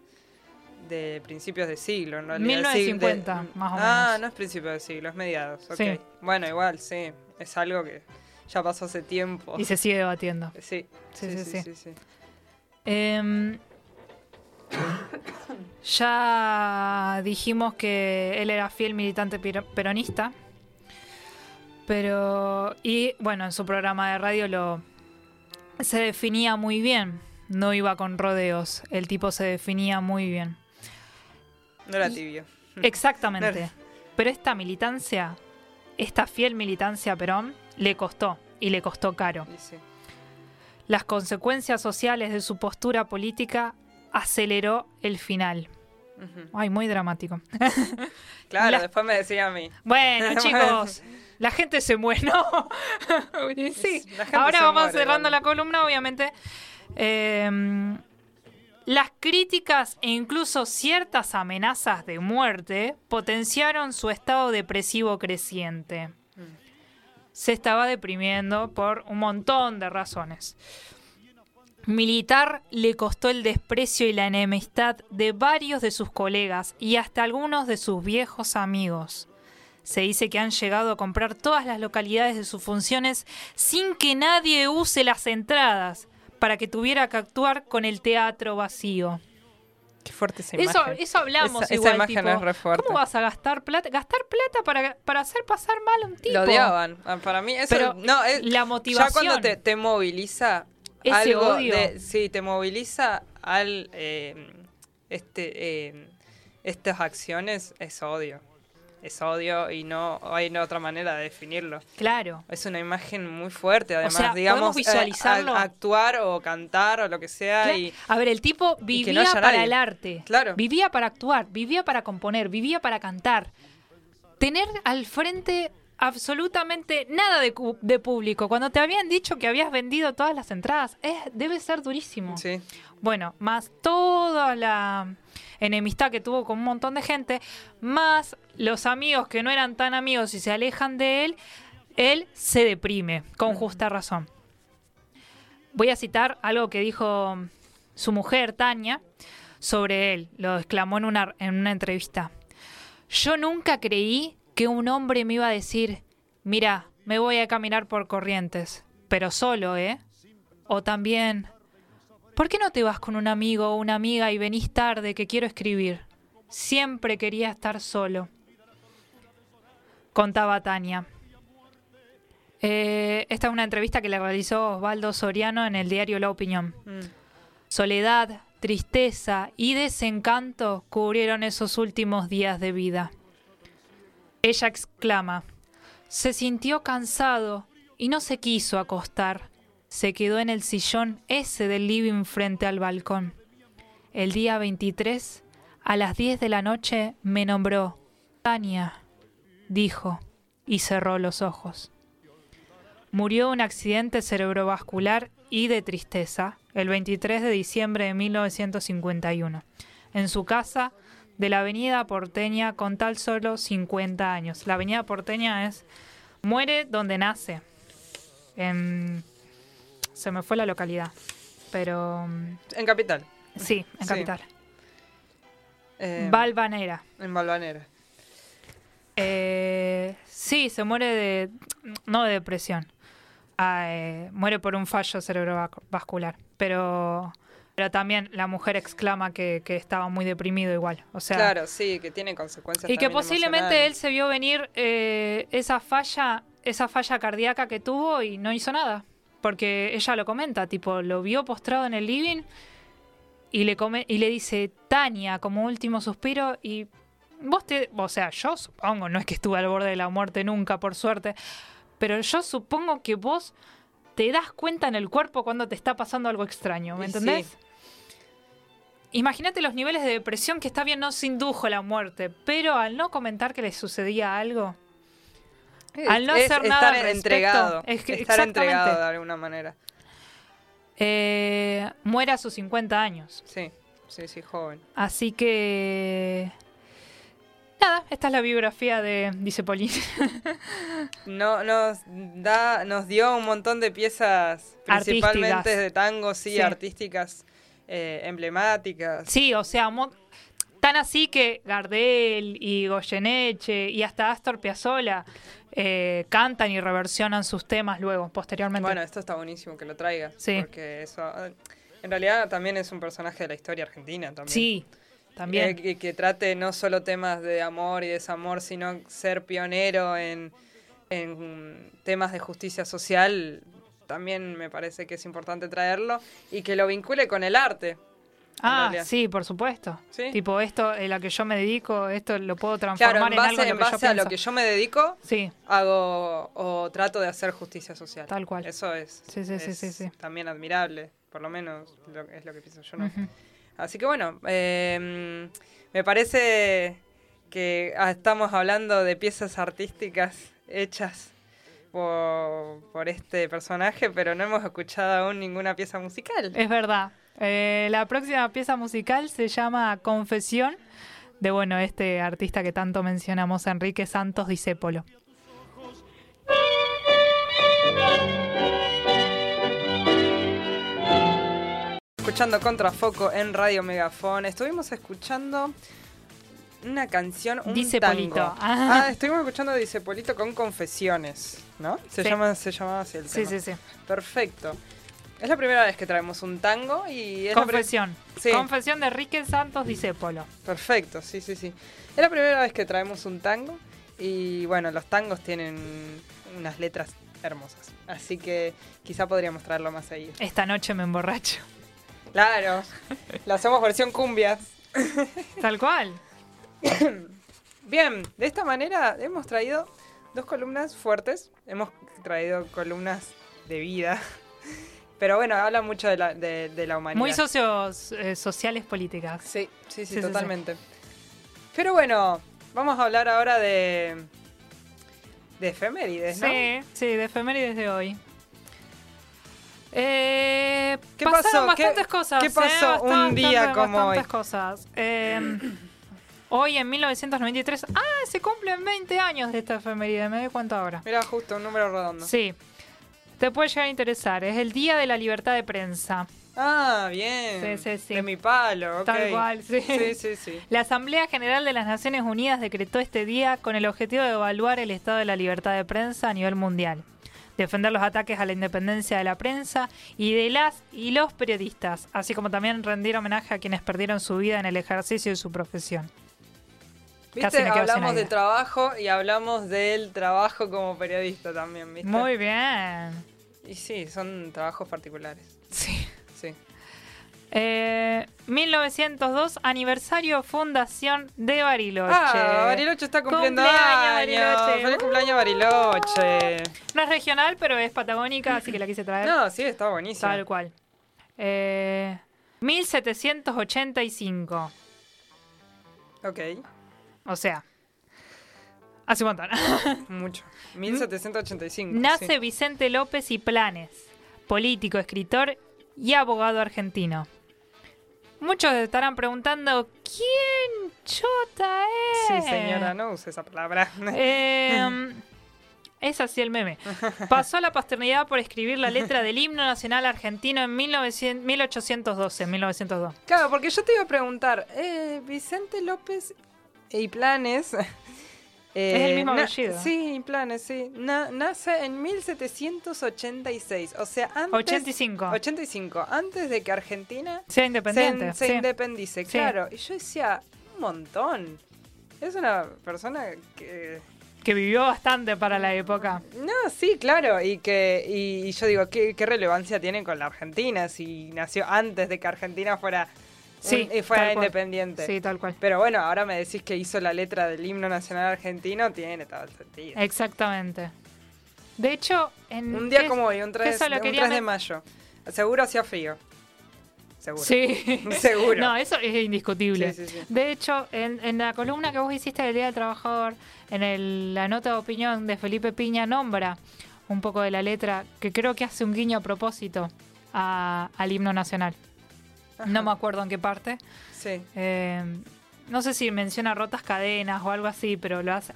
de principios de siglo, realidad. 1950, Sí, de- más o Ah, menos. no es principios de siglo, es mediados. Sí. Bueno, igual, sí. Es algo que ya pasó hace tiempo. y se sigue debatiendo. Sí, Sí, sí, sí. Em, ya dijimos que él era fiel militante peronista. Pero. Y bueno, en su programa de radio lo. Se definía muy bien. No iba con rodeos. El tipo se definía muy bien. No era tibio. Exactamente. Pero esta militancia esta fiel militancia a Perón le costó, y le costó caro. Sí. Las consecuencias sociales de su postura política aceleró el final. Ay, muy dramático. Claro, La- después me decía a mí. Bueno, chicos, la gente se muere, ¿no? Sí. Ahora vamos muere, cerrando la columna, obviamente. Eh, las críticas e incluso ciertas amenazas de muerte potenciaron su estado depresivo creciente. Se estaba deprimiendo por un montón de razones. Militar le costó el desprecio y la enemistad de varios de sus colegas y hasta algunos de sus viejos amigos. Se dice que han llegado a comprar todas las localidades de sus funciones sin que nadie use las entradas para que tuviera que actuar con el teatro vacío. Qué fuerte esa Eso, imagen. eso hablamos Esa- esa igual, imagen tipo, es re fuerte. ¿Cómo vas a gastar plata? Gastar plata para, para hacer pasar mal a un tipo. Lo odiaban. Ah, Para mí eso Pero no es la ya motivación. cuando te, te moviliza Ese algo odio. de sí te moviliza al eh, este eh, estas acciones es odio es odio y no hay otra manera de definirlo Claro. es una imagen muy fuerte además sea, digamos visualizarlo. eh, a- actuar o cantar o lo que sea Claro. y A ver, el tipo vivía no para nadie. el arte. Claro. Vivía para actuar, vivía para componer, vivía para cantar. Tener al frente absolutamente nada de, público. Cuando te habían dicho que habías vendido todas las entradas, es, debe ser durísimo. sí Bueno, más toda la enemistad que tuvo con un montón de gente, más los amigos que no eran tan amigos y se alejan de él, él se deprime, con justa razón. Voy a citar algo que dijo su mujer, Tania, sobre él. Lo exclamó en una, en una entrevista. Yo nunca creí que un hombre me iba a decir, mira, me voy a caminar por corrientes, pero solo, ¿eh? O también, ¿por qué no te vas con un amigo o una amiga y venís tarde que quiero escribir? Siempre quería estar solo. Contaba Tania. Eh, esta es una entrevista que le realizó Osvaldo Soriano en el diario La Opinión. Mm. Soledad, tristeza y desencanto cubrieron esos últimos días de vida. Ella exclama, se sintió cansado y no se quiso acostar. Se quedó en el sillón ese del living frente al balcón. El día 23, a las 10 de la noche, me nombró. Tania, dijo, y cerró los ojos. Murió de un accidente cerebrovascular y de tristeza el 23 de diciembre de 1951, en su casa de la avenida porteña con tal solo 50 años. La avenida porteña es muere donde nace. En- se me fue la localidad, pero en capital sí, en Sí. capital. eh, Valvanera. en Balvanera Eh, sí, se muere de. No de depresión. Ah, eh, muere por un fallo cerebrovascular. Pero. Pero también la mujer exclama que, que estaba muy deprimido igual. O sea. claro sí que tiene consecuencias y que posiblemente él se vio venir eh, esa falla, esa falla cardíaca que tuvo y no hizo nada. Porque ella lo comenta, tipo, lo vio postrado en el living y le come, y le dice Tania como último suspiro y vos te, o sea, yo supongo, no es que estuve al borde de la muerte nunca, por suerte, pero yo supongo que vos te das cuenta en el cuerpo cuando te está pasando algo extraño, ¿me Y entendés? sí. Imagínate los niveles de depresión que está bien, no se indujo la muerte, pero al no comentar que le sucedía algo, al no Es hacer nada al estar respecto, entregado es que- estar entregado de alguna manera eh, muere a sus 50 años. sí sí sí joven Así que... Nada, esta es la biografía de, dice Pauline. No, nos da, nos dio un montón de piezas, principalmente Artísticas. de tango, sí, Sí. artísticas, eh, emblemáticas. sí, o sea, tan así que Gardel y Goyeneche y hasta Astor Piazzolla eh, cantan y reversionan sus temas luego, posteriormente. Bueno, esto está buenísimo que lo traigas. Sí. Porque eso, eh, en realidad también es un personaje de la historia argentina también. sí, también. Eh, que, que trate no solo temas de amor y desamor, sino ser pionero en, en temas de justicia social, también me parece que es importante traerlo y que lo vincule con el arte. Ah, sí, por supuesto. Sí. Tipo, esto, en la que yo me dedico, esto lo puedo transformar en en, algo base, en en lo que base yo a lo que yo me dedico, Sí, hago o trato de hacer justicia social. Tal cual. Eso es. Sí, sí, sí, es sí. También admirable, por lo menos lo- es lo que pienso yo, ¿no? Ujú. Así que bueno, eh, me parece que ah, estamos hablando de piezas artísticas hechas por, por este personaje, pero no hemos escuchado aún ninguna pieza musical. es verdad. Eh, la próxima pieza musical se llama Confesión, de bueno, este artista que tanto mencionamos, Enrique Santos Discépolo. Escuchando Contrafoco en Radio Megafón, estuvimos escuchando una canción, un Dice tango. Polito. Ah, Ah. estuvimos escuchando Dice Polito con Confesiones, ¿no? Se, Sí. llama, se llamaba así el Sí, tema. sí, sí. Perfecto. Es la primera vez que traemos un tango y es Confesión. Sí. Confesión de Enrique Santos Discépolo. Perfecto, sí, sí, sí. Es la primera vez que traemos un tango y bueno, los tangos tienen unas letras hermosas. Así que quizá podríamos traerlo más seguido. Esta noche me emborracho. Claro, la hacemos versión cumbia. Tal cual. Bien, de esta manera hemos traído dos columnas fuertes, hemos traído columnas de vida, pero bueno, habla mucho de la, de, de la humanidad. Muy socios, eh, sociales políticas. Sí, sí, sí, Sí, sí, totalmente. Pero bueno, vamos a hablar ahora de, de efemérides, ¿no? Sí, sí, de efemérides de hoy. Eh, ¿Qué pasaron pasó? ¿Qué- bastantes cosas. qué eh, pasó un bastante, día como hoy? cosas. Eh, hoy en 1993. Ah, se cumplen 20 años de esta efeméride. Me doy cuenta ahora. Mira, justo un número redondo. Sí. Te puede llegar a interesar. Es el Día de la Libertad de Prensa. Ah, bien. Sí, sí, sí. De mi palo, ok. Tal cual, sí. Sí, sí, sí. La Asamblea General de las Naciones Unidas decretó este día con el objetivo de evaluar el estado de la libertad de prensa a nivel mundial, defender los ataques a la independencia de la prensa y de las y los periodistas, así como también rendir homenaje a quienes perdieron su vida en el ejercicio de su profesión. ¿Viste? Hablamos de trabajo y hablamos del trabajo como periodista también, ¿viste? Muy bien. Y sí, son trabajos particulares. Sí. Sí. Eh, 1902, aniversario fundación de Bariloche. Ah, Bariloche está cumpliendo Cumpleaños, años. Bariloche. Feliz Uh. cumpleaños Bariloche. No es regional, pero es patagónica, así que la quise traer. No, sí, está buenísimo. Tal cual. Eh, 1785. Ok, O sea, hace un montón. mucho. 1785. Nace sí. Vicente López y Planes, político, escritor y abogado argentino. Muchos estarán preguntando, ¿quién chota es? Sí, señora, no use esa palabra. Eh, es así el meme. Pasó a la posteridad por escribir la letra del himno nacional argentino en 1900 1812. 1902. Claro, porque yo te iba a preguntar, eh, Vicente López y Planes. eh, Es el mismo apellido. Sí, Planes, sí. Na- nace en 1786, o sea, antes... 85. 85, antes de que Argentina Sea independiente. se, se sí. independice, Sí. claro. Y yo decía, un montón. Es una persona que... Que vivió bastante para la época. No, sí, claro, y que y, y yo digo, ¿qué, qué relevancia tiene con la Argentina si nació antes de que Argentina fuera, Sí, y cual. independiente? Sí, tal cual. Pero bueno, ahora me decís que hizo la letra del himno nacional argentino, tiene todo el sentido. Exactamente. De hecho, en Un día ¿qué- como hoy, un qué 3, eso lo un quería 3 de mayo. Seguro hacía frío. Seguro. Sí. Seguro. No, eso es indiscutible. Sí, sí, sí. De hecho, en, en la columna que vos hiciste del Día del Trabajador, en el- la nota de opinión de Felipe Piña nombra un poco de la letra que creo que hace un guiño a propósito a- al himno nacional. No me acuerdo en qué parte. Sí. Eh, no sé si menciona rotas cadenas o algo así, pero lo hace,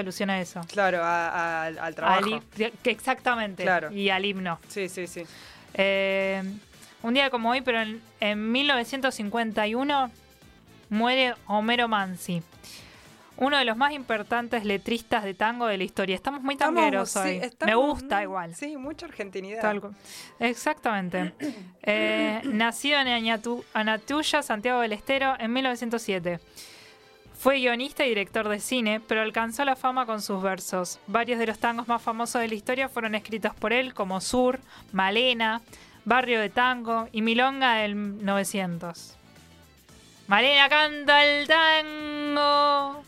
alusión a eso. Claro, a- a- al Al trabajo. que exactamente. Claro. Y al himno. Sí, sí, sí. Eh, un día como hoy, pero en, en 1951, muere Homero Mansi. Uno de los más importantes letristas de tango de la historia. Estamos muy Estamos- tangueros sí, hoy. Me gusta muy- igual. Sí, mucha argentinidad. Tal. Exactamente. Eh, nacido en Añatu- Anatuya, Santiago del Estero, en 1907. Fue guionista y director de cine, pero alcanzó la fama con sus versos. Varios de los tangos más famosos de la historia fueron escritos por él, como Sur, Malena, Barrio de Tango y Milonga del 900. Malena canta el tango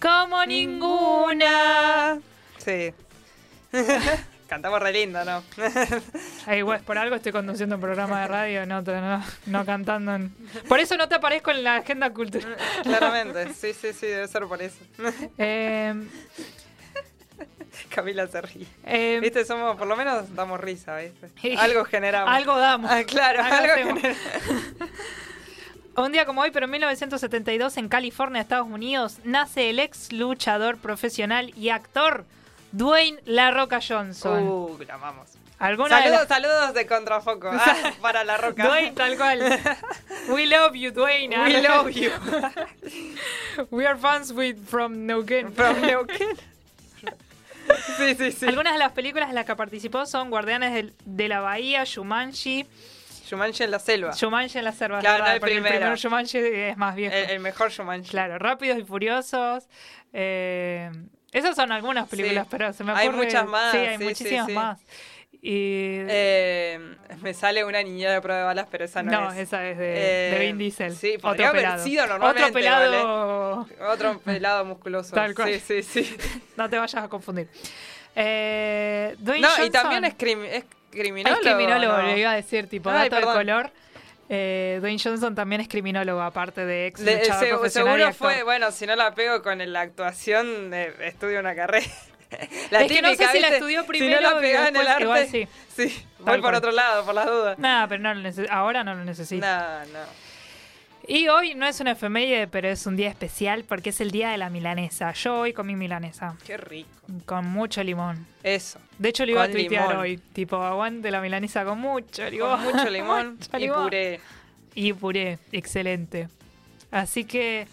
como ninguna. Sí. Cantamos re lindo, ¿no? Ay, güey, por algo estoy conduciendo un programa de radio, no, no, no cantando. en- Por eso no te aparezco en la agenda cultural. Claramente. Sí, sí, sí, debe ser por eso. Eh, Camila se ríe. eh, Viste, somos, por lo menos damos risa, ¿viste? Algo generamos. algo damos. Ah, claro, Algo algo, generamos. Un día como hoy, pero en 1972, en California, Estados Unidos, nace el ex luchador profesional y actor Dwayne La Roca Johnson. Uh, la amamos. ¿Alguna de Saludos, saludos de Contrafoco. Ah, para la roca. Dwayne, tal cual. We love you, Dwayne. We love you. We are fans with, from Neuquén. From Neuquén. Sí, sí, sí. Algunas de las películas en las que participó son Guardianes de la Bahía, Shumanji, Shumanji en la selva. Shumanji en la selva. Claro, ¿verdad? no el primero. primer Shumanji es más viejo. El, el mejor Shumanji. Claro, Rápidos y Furiosos. eh, esas son algunas películas, Sí. pero se me Hay ocurre... muchas más, Sí, hay sí, muchísimas sí, más. Y... Eh, me sale una niñera de prueba de balas, pero esa no, no, es. esa es de, de Eh, Vin Diesel. Sí, Otro podría haber pelado. sido normalmente. Otro pelado... ¿vale? Otro pelado musculoso. Tal cual. Sí, sí, sí. No te vayas a confundir. Eh, Dwayne No, y también es, es criminólogo. Es criminólogo, ¿no? le iba a decir, tipo, Ay, dato de perdón. color. Eh, Dwayne Johnson también es criminólogo, aparte de ex Le- luchador se- profesional y seguro actor. fue, bueno, si no la pego con la actuación, eh, estudio una carrera. La Es que no sé típica, si la ¿viste? estudió Si primero no la y pegás en el arte, igual sí. sí, voy por cual. otro lado, por las dudas. Nada, pero no lo ahora no lo necesito. No, no. Y hoy no es una efeméride, pero es un día especial porque es el día de la milanesa. Yo hoy comí milanesa Qué rico. con mucho limón. Eso. De hecho, lo iba a tuitear limón. hoy. Tipo, aguante la milanesa con mucho limón. Con mucho limón Mucho y limón. puré. Y puré, excelente. Así que...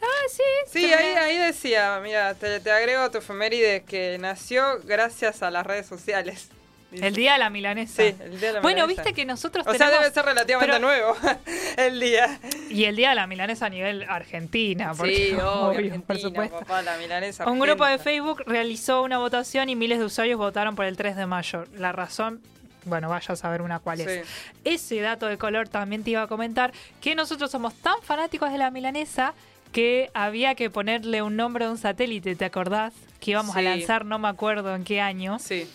Ah, sí. Sí, ahí, ahí decía, mira, te, te agrego a tu efeméride que nació gracias a las redes sociales. El día de la milanesa. Sí, el día de la Bueno, milanesa. viste que nosotros O sea, debe ser relativamente pero- nuevo el día. Y el día de la milanesa a nivel Argentina. Porque, Sí, obvio, obvio, Argentina, por supuesto. papá, la milanesa Un grupo de. Facebook realizó una votación y miles de usuarios votaron por el 3 de mayo. La razón, bueno, vaya a saber una cuál es. Sí. Ese dato de color también te iba a comentar que nosotros somos tan fanáticos de la milanesa que había que ponerle un nombre a un satélite, ¿te acordás? Que íbamos a lanzar, no me acuerdo en qué año. Sí,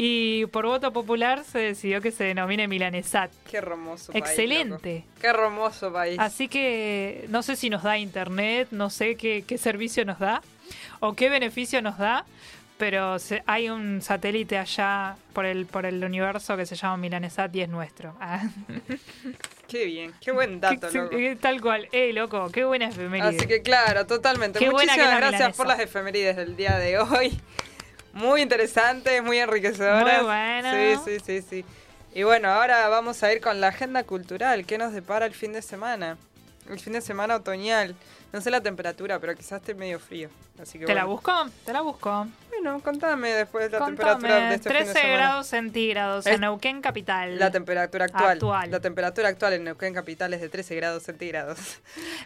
Y por voto popular se decidió que se denomine Milanesat. qué hermoso país. Excelente. loco. Qué hermoso país. Así que no sé si nos da internet, no sé qué, qué servicio nos da o qué beneficio nos da, pero se- hay un satélite allá por el, por el universo que se llama Milanesat y es nuestro. Ah. Qué bien, qué buen dato, loco. eh, Tal cual. Eh, loco, qué buena efeméride. Así que claro, totalmente. Qué Muchísimas gracias por las efemérides del día de hoy. Muy interesantes, muy enriquecedoras. Muy bueno. Sí, sí, sí, sí. Y bueno, ahora vamos a ir con la agenda cultural. ¿Qué nos depara el fin de semana? El fin de semana otoñal. No sé la temperatura, pero quizás esté medio frío. Así que ¿Te la busco? Te la busco. Bueno, contame después la temperatura de Contame, este fin de 13 semana. grados centígrados Es- en Neuquén capital. La temperatura actual. Actual. La temperatura actual en Neuquén Capital es de 13 grados centígrados.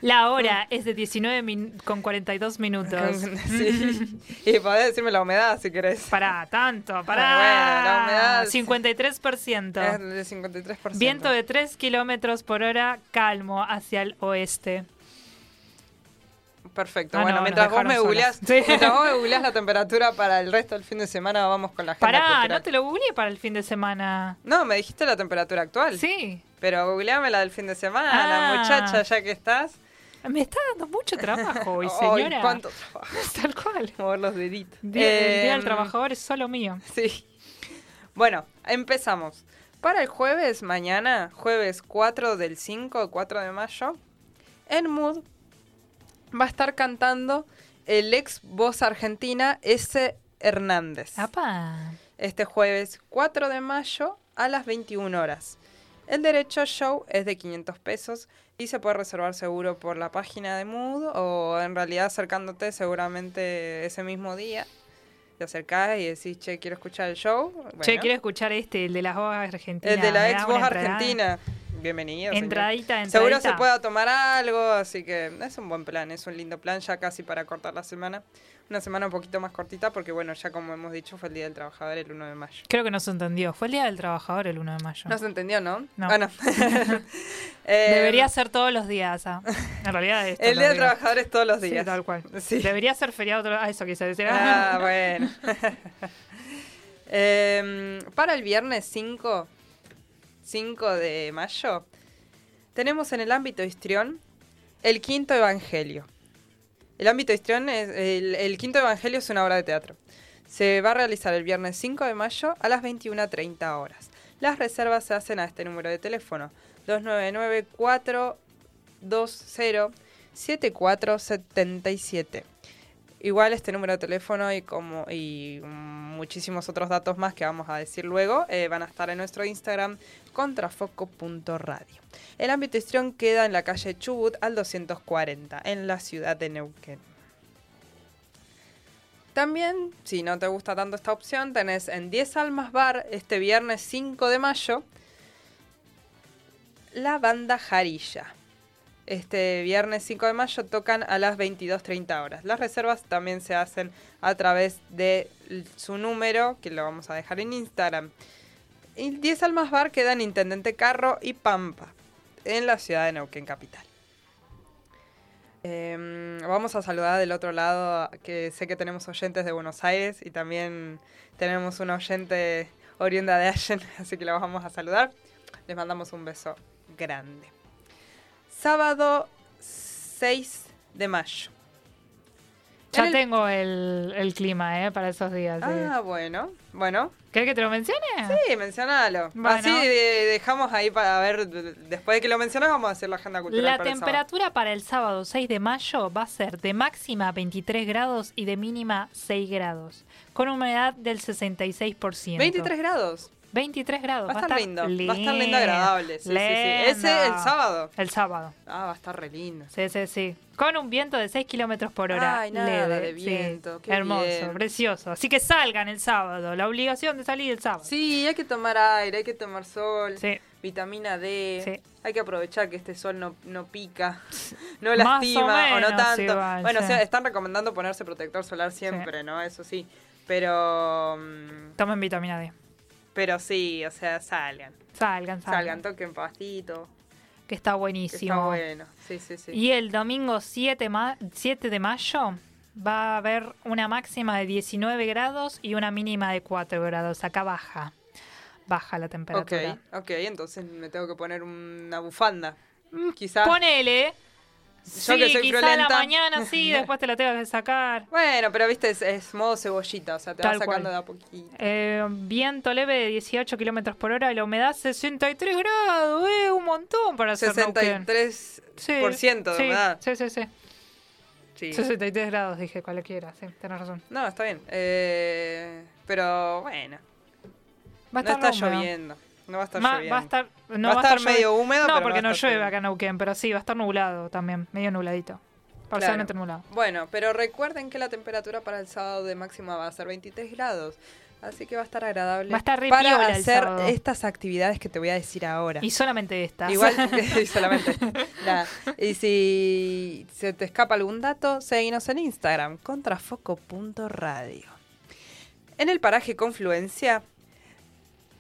La hora es de 19 min- con 42 minutos. sí. Y podés decirme la humedad si querés. Para tanto, para Bueno, la humedad- 53%. Es del 53%. Viento de 3 kilómetros por hora, calmo hacia el oeste. Perfecto. Ah, bueno, no, mientras vos me googleás. Sí. mientras vos me googleás la temperatura para el resto del fin de semana, vamos con la agenda Pará, cultural. no te lo googleé para el fin de semana. No, me dijiste la temperatura actual. Sí. Pero googleame la del fin de semana, Ah. muchacha, ya que estás. Me está dando mucho trabajo hoy, señora. cuánto trabajo. Tal cual. Mover los deditos. Día- el Día del Em, Trabajador es solo mío. Sí. Bueno, empezamos. Para el jueves, mañana, jueves 4 del 5, 4 de mayo, en Mood va a estar cantando el ex voz argentina S. Hernández. ¡Apa! Este jueves 4 de mayo a las 21 horas. El derecho show es de 500 pesos y se puede reservar seguro por la página de Mood o en realidad acercándote seguramente ese mismo día. Te acercás y decís, che, quiero escuchar el show. Che, quiero escuchar este, el de las voz argentinas. el de la ¿me ex voz entrada? Argentina. bienvenido. señor. Entradita, Seguro entradita. se pueda tomar algo, así que es un buen plan, es un lindo plan ya casi para cortar la semana. Una semana un poquito más cortita porque bueno, ya como hemos dicho fue el Día del Trabajador el 1 de mayo. Creo que no se entendió. Fue el Día del Trabajador el 1 de mayo. No se entendió, ¿no? No. Ah, no. Eh, Debería ser todos los días. ah. En realidad es El Día del. Trabajador es todos los Sí, días. tal cual. Sí. Debería ser feriado. todo- Ah, eso quise decir. Ah, bueno. Em, para el viernes 5, 5 de mayo, tenemos en el ámbito histrión el quinto evangelio. El ámbito histrión es. El, quinto evangelio es una obra de teatro. Se va a realizar el viernes 5 de mayo a las 21.30 horas. Las reservas se hacen a este número de teléfono: 299-420-7477. Igual este número de teléfono y como y muchísimos otros datos más que vamos a decir luego eh, van a estar en nuestro Instagram contrafoco.radio. El ámbito histrión queda en la calle Chubut al 240 en la ciudad de Neuquén. También, si no te gusta tanto esta opción, tenés en 10 Almas Bar este viernes 5 de mayo la banda Jarilla. Este viernes 5 de mayo tocan a las 22.30 horas. Las reservas también se hacen a través de su número, que lo vamos a dejar en Instagram. Y 10 Almas Bar queda en Intendente Carro y Pampa, en la ciudad de Neuquén Capital. Em, vamos a saludar del otro lado, que sé que tenemos oyentes de Buenos Aires y también tenemos un oyente oriunda de Allen, así que lo vamos a saludar. Les mandamos un beso grande. Sábado 6 de mayo. Ya el- tengo el, el clima, ¿eh? Para esos días. sí. Ah, bueno. Bueno, ¿Querés que te lo mencione? sí, mencionalo. Bueno. Así de- dejamos ahí para ver, de- después de que lo mencionas vamos a hacer la agenda cultural La para el sábado. temperatura para el sábado 6 de mayo va a ser de máxima 23 grados y de mínima 6 grados, con humedad del 66%. 23 grados. 23 grados. Va a estar lindo, va a estar lindo, agradable, sí, sí, sí. Ese el sábado. El sábado. Ah, va a estar re lindo. Sí, sí, sí. Con un viento de 6 kilómetros por hora. Ay, nada leve, de viento, qué Hermoso, bien. precioso. Así que salgan el sábado. La obligación de salir el sábado. Sí, hay que tomar aire, hay que tomar sol, Sí. vitamina D. Sí. Hay que aprovechar que este sol no, no pica, no Más lastima o o, no tanto. igual, bueno, sí. o sea, están recomendando ponerse protector solar siempre, ¿no? Eso sí. Pero mm, Tomen vitamina D. pero sí, o sea, salgan. Salgan, salgan. Salgan, toquen pastito. Que está buenísimo. está bueno. Sí, sí, sí. Y el domingo 7, ma- 7 de mayo va a haber una máxima de 19 grados y una mínima de 4 grados. Acá baja. Baja la Ok, temperatura. ok, entonces me tengo que poner una bufanda. Mm, Quizás. Ponele. Yo sí, que soy quizá la mañana sí, después te la tengo que sacar. Bueno, pero viste, es, es modo cebollita, o sea, te Tal vas sacando cual. de a poquito. Eh, viento leve de 18 kilómetros por hora y la humedad 63 grados. Eh, un montón para hacer Neuquén. 63% Sí, de sí, humedad. Sí, sí, sí. Sí. 63 grados, dije cualquiera. Sí, tenés razón. No, está bien. Eh, pero bueno, Va a no está lloviendo. No va a estar Ma- lloviendo. va a estar, no Va a estar medio húmedo, No, pero no porque no estar llueve lloviendo. acá en Neuquén, pero sí, va a estar nublado también, medio nubladito. Claro. Parcialmente nublado. Bueno, pero recuerden que la temperatura para el sábado de máxima va a ser 23 grados. Así que va a estar agradable Va a estar para hacer estas actividades que te voy a decir ahora. Y solamente estas. Igual y solamente. nada. Y si se te escapa algún dato, seguinos en Instagram, contrafoco.radio. En el paraje Confluencia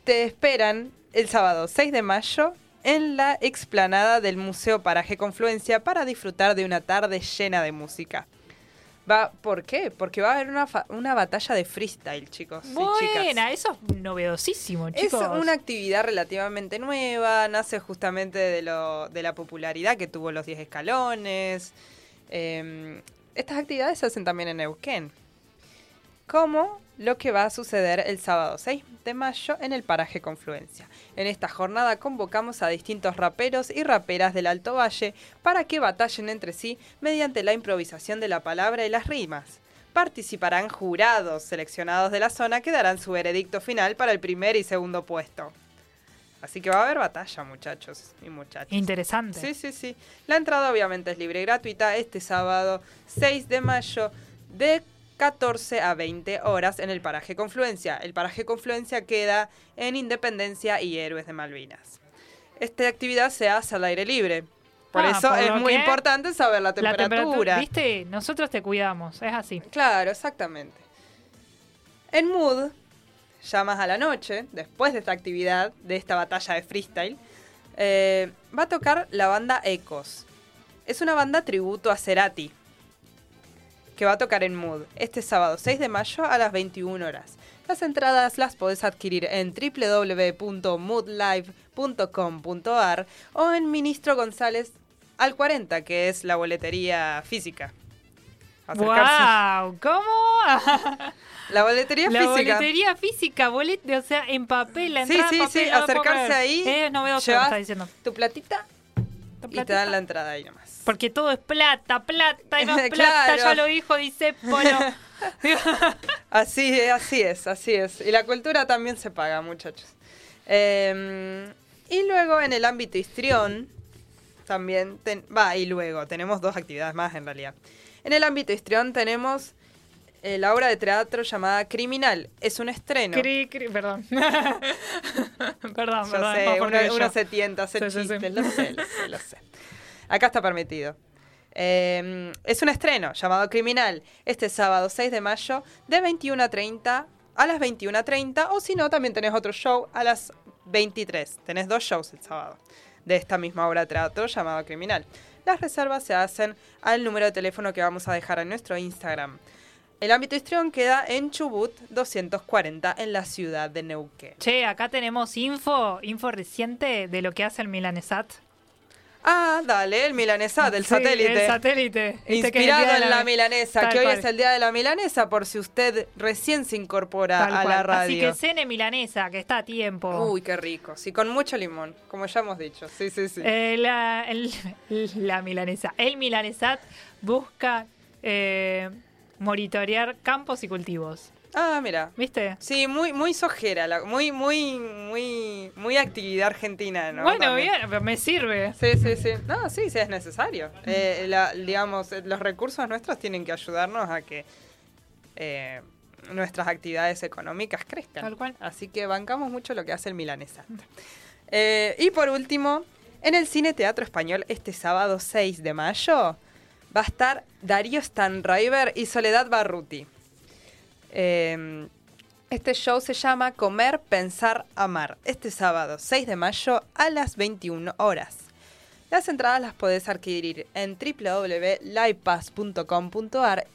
te esperan el sábado 6 de mayo en la explanada del Museo Paraje Confluencia para disfrutar de una tarde llena de música. Va, ¿Por qué? Porque va a haber una, una batalla de freestyle, chicos. y. Buena, eso es novedosísimo, Es chicos. una actividad relativamente nueva, nace justamente de, lo, de la popularidad que tuvo los 10 escalones. Eh, estas actividades se hacen también en Neuquén. Como lo que va a suceder el sábado 6 de mayo en el paraje Confluencia. En esta jornada convocamos a distintos raperos y raperas del Alto Valle para que batallen entre sí mediante la improvisación de la palabra y las rimas. Participarán jurados seleccionados de la zona que darán su veredicto final para el primer y segundo puesto. Así que va a haber batalla, muchachos y muchachas. Interesante. Sí, sí, sí. La entrada obviamente es libre y gratuita este sábado 6 de mayo de 14 a 20 horas en el paraje Confluencia. El paraje Confluencia queda en Independencia y Héroes de Malvinas. esta actividad se hace al aire libre. Por Ah, eso por es muy importante saber la temperatura, ¿viste? Nosotros te cuidamos, es así. Claro, exactamente. En Mood, ya más a la noche, después de esta actividad, de esta batalla de freestyle, eh, va a tocar la banda Ecos. Es una banda tributo a Cerati, que va a tocar en Mood este sábado 6 de mayo a las 21 horas. Las entradas las podés adquirir en www.moodlive.com.ar o en Ministro González al 40, que es la boletería física. Acercarse- ¡Wow! ¿Cómo? La boletería la física. boletería física, bolet, o sea, en papel, la Sí, entrada sí, en papel, sí, no acercarse ahí, lo que llevas está diciendo. tu platita y te dan la entrada ahí nomás. Porque todo es plata, plata y más plata, Claro. ya lo dijo Disépolo. Así es, así es, así es. Y la cultura también se paga, muchachos. Eh, y luego en el ámbito histrión, también, ten- va, y luego tenemos dos actividades más en realidad. En el ámbito histrión tenemos eh, la obra de teatro llamada Criminal. Es un estreno. Cri, cri, perdón. perdón, Yo perdón. sé, uno, uno se tienta hacer Sí, sí, sí. chistes, lo sé, lo sé, lo sé. Acá está permitido. Eh, es un estreno llamado Criminal este sábado 6 de mayo de 21 a 30 a las 21 a 30 o si no también tenés otro show a las 23. Tenés dos shows el sábado de esta misma obra de teatro llamado Criminal. Las reservas se hacen al número de teléfono que vamos a dejar en nuestro Instagram. El ámbito histrión queda en Chubut 240 en la ciudad de Neuquén. Che, acá tenemos info, info reciente de lo que hace el Milanesat. Ah, dale, el milanesat, el Sí, satélite. El satélite. Viste que es el Inspirado en la milanesa, que hoy cual. es el día de la milanesa, por si usted recién se incorpora Tal a cual. la radio. Así que cene milanesa, que está a tiempo. Uy, qué rico. Sí, con mucho limón, como ya hemos dicho. Sí, sí, sí. Eh, la, el- la milanesa. El milanesat busca eh, monitorear campos y cultivos. Ah, mira. ¿Viste? Sí, muy, muy sojera, la- muy, muy, muy, muy actividad argentina, ¿no? bueno, También. bien, me sirve. Sí, sí, sí. No, sí, sí, es necesario. Eh, la- digamos, los recursos nuestros tienen que ayudarnos a que eh, nuestras actividades económicas crezcan. Tal cual. Así que bancamos mucho lo que hace el Milanesat. Eh, y por último, en el Cine Teatro Español este sábado 6 de mayo va a estar Darío Stanriver y Soledad Barruti. Eh, este show se llama Comer, Pensar, Amar. Este sábado 6 de mayo a las 21 horas. Las entradas las podés adquirir en www.livepass.com.ar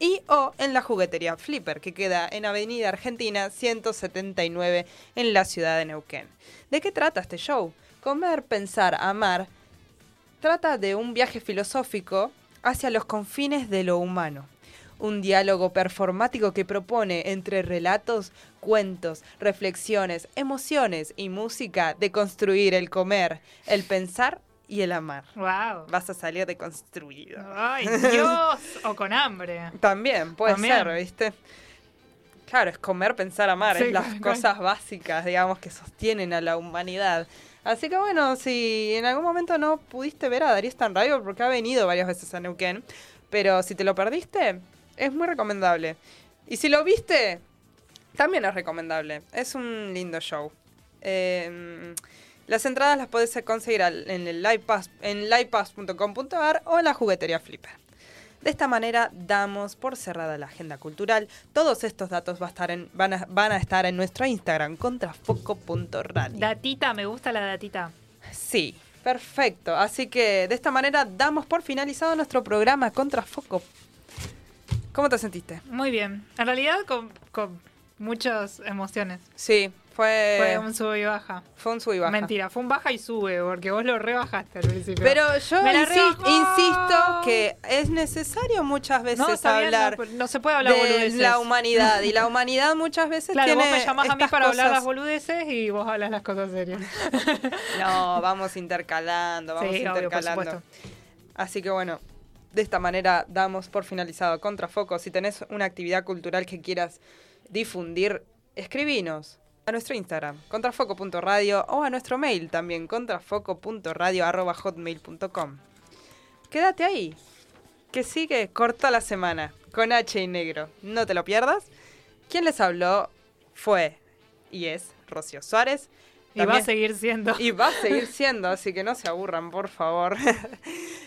y o en la juguetería Flipper, que queda en Avenida Argentina 179 en la ciudad de Neuquén. ¿De qué trata este show? Comer, pensar, amar trata de un viaje filosófico hacia los confines de lo humano. Un diálogo performático que propone entre relatos, cuentos, reflexiones, emociones y música de construir el comer, el pensar y el amar. Wow. Vas a salir deconstruido. Ay, Dios. o con hambre. También, puede También. ser, ¿viste? Claro, es comer, pensar, amar, Sí, es las cosas básicas, digamos, que sostienen a la humanidad. Así que bueno, si en algún momento no pudiste ver a Darío Stanriver, porque ha venido varias veces a Neuquén, pero si te lo perdiste, es muy recomendable. Y si lo viste, también es recomendable. Es un lindo show. Eh, las entradas las podés conseguir en el en livepass.com.ar o en la juguetería Flipper. De esta manera damos por cerrada la agenda cultural. Todos estos datos va a estar en- van, a, van a estar en nuestro Instagram, contrafoco.radio. Datita, me gusta la datita. Sí, perfecto. Así que de esta manera damos por finalizado nuestro programa Contrafoco. ¿Cómo te sentiste? Muy bien. En realidad con, con muchas emociones. Sí, fue, Fue un sube y baja. fue un sub y baja. Mentira, fue un baja y sube, porque vos lo rebajaste al principio. Pero yo insisto que es necesario muchas veces no, hablar no, no se puede hablar de boludeces. la humanidad. Y la humanidad muchas veces Claro, tiene vos me llamás a mí para hablar las boludeces y vos hablas las cosas serias. No, vamos intercalando, vamos Sí, obvio, intercalando. supuesto. Así que bueno, de esta manera damos por finalizado Contrafoco. Si tenés una actividad cultural que quieras difundir, escribinos a nuestro Instagram, contrafoco.radio o a nuestro mail también, contrafoco.radio.hotmail.com. Quédate ahí, que sigue corta la semana con H y negro. No te lo pierdas. Quien les habló fue y es Rocío Suárez. Y va a seguir siendo. Y va a seguir siendo, así que no se aburran, por favor.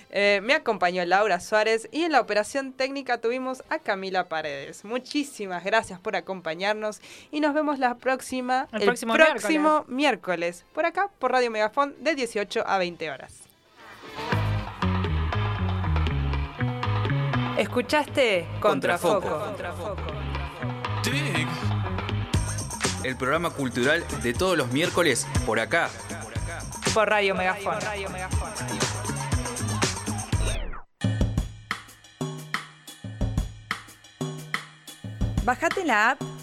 Eh, me acompañó Laura Suárez y en la operación técnica tuvimos a Camila Paredes. Muchísimas gracias por acompañarnos y nos vemos la próxima, El próximo miércoles. miércoles, por acá, por Radio Megafón, de 18 a 20 horas. ¿Escuchaste? Contrafoco. Contrafoco. El programa cultural de todos los miércoles por acá. Por Radio Megafón. Bajate la app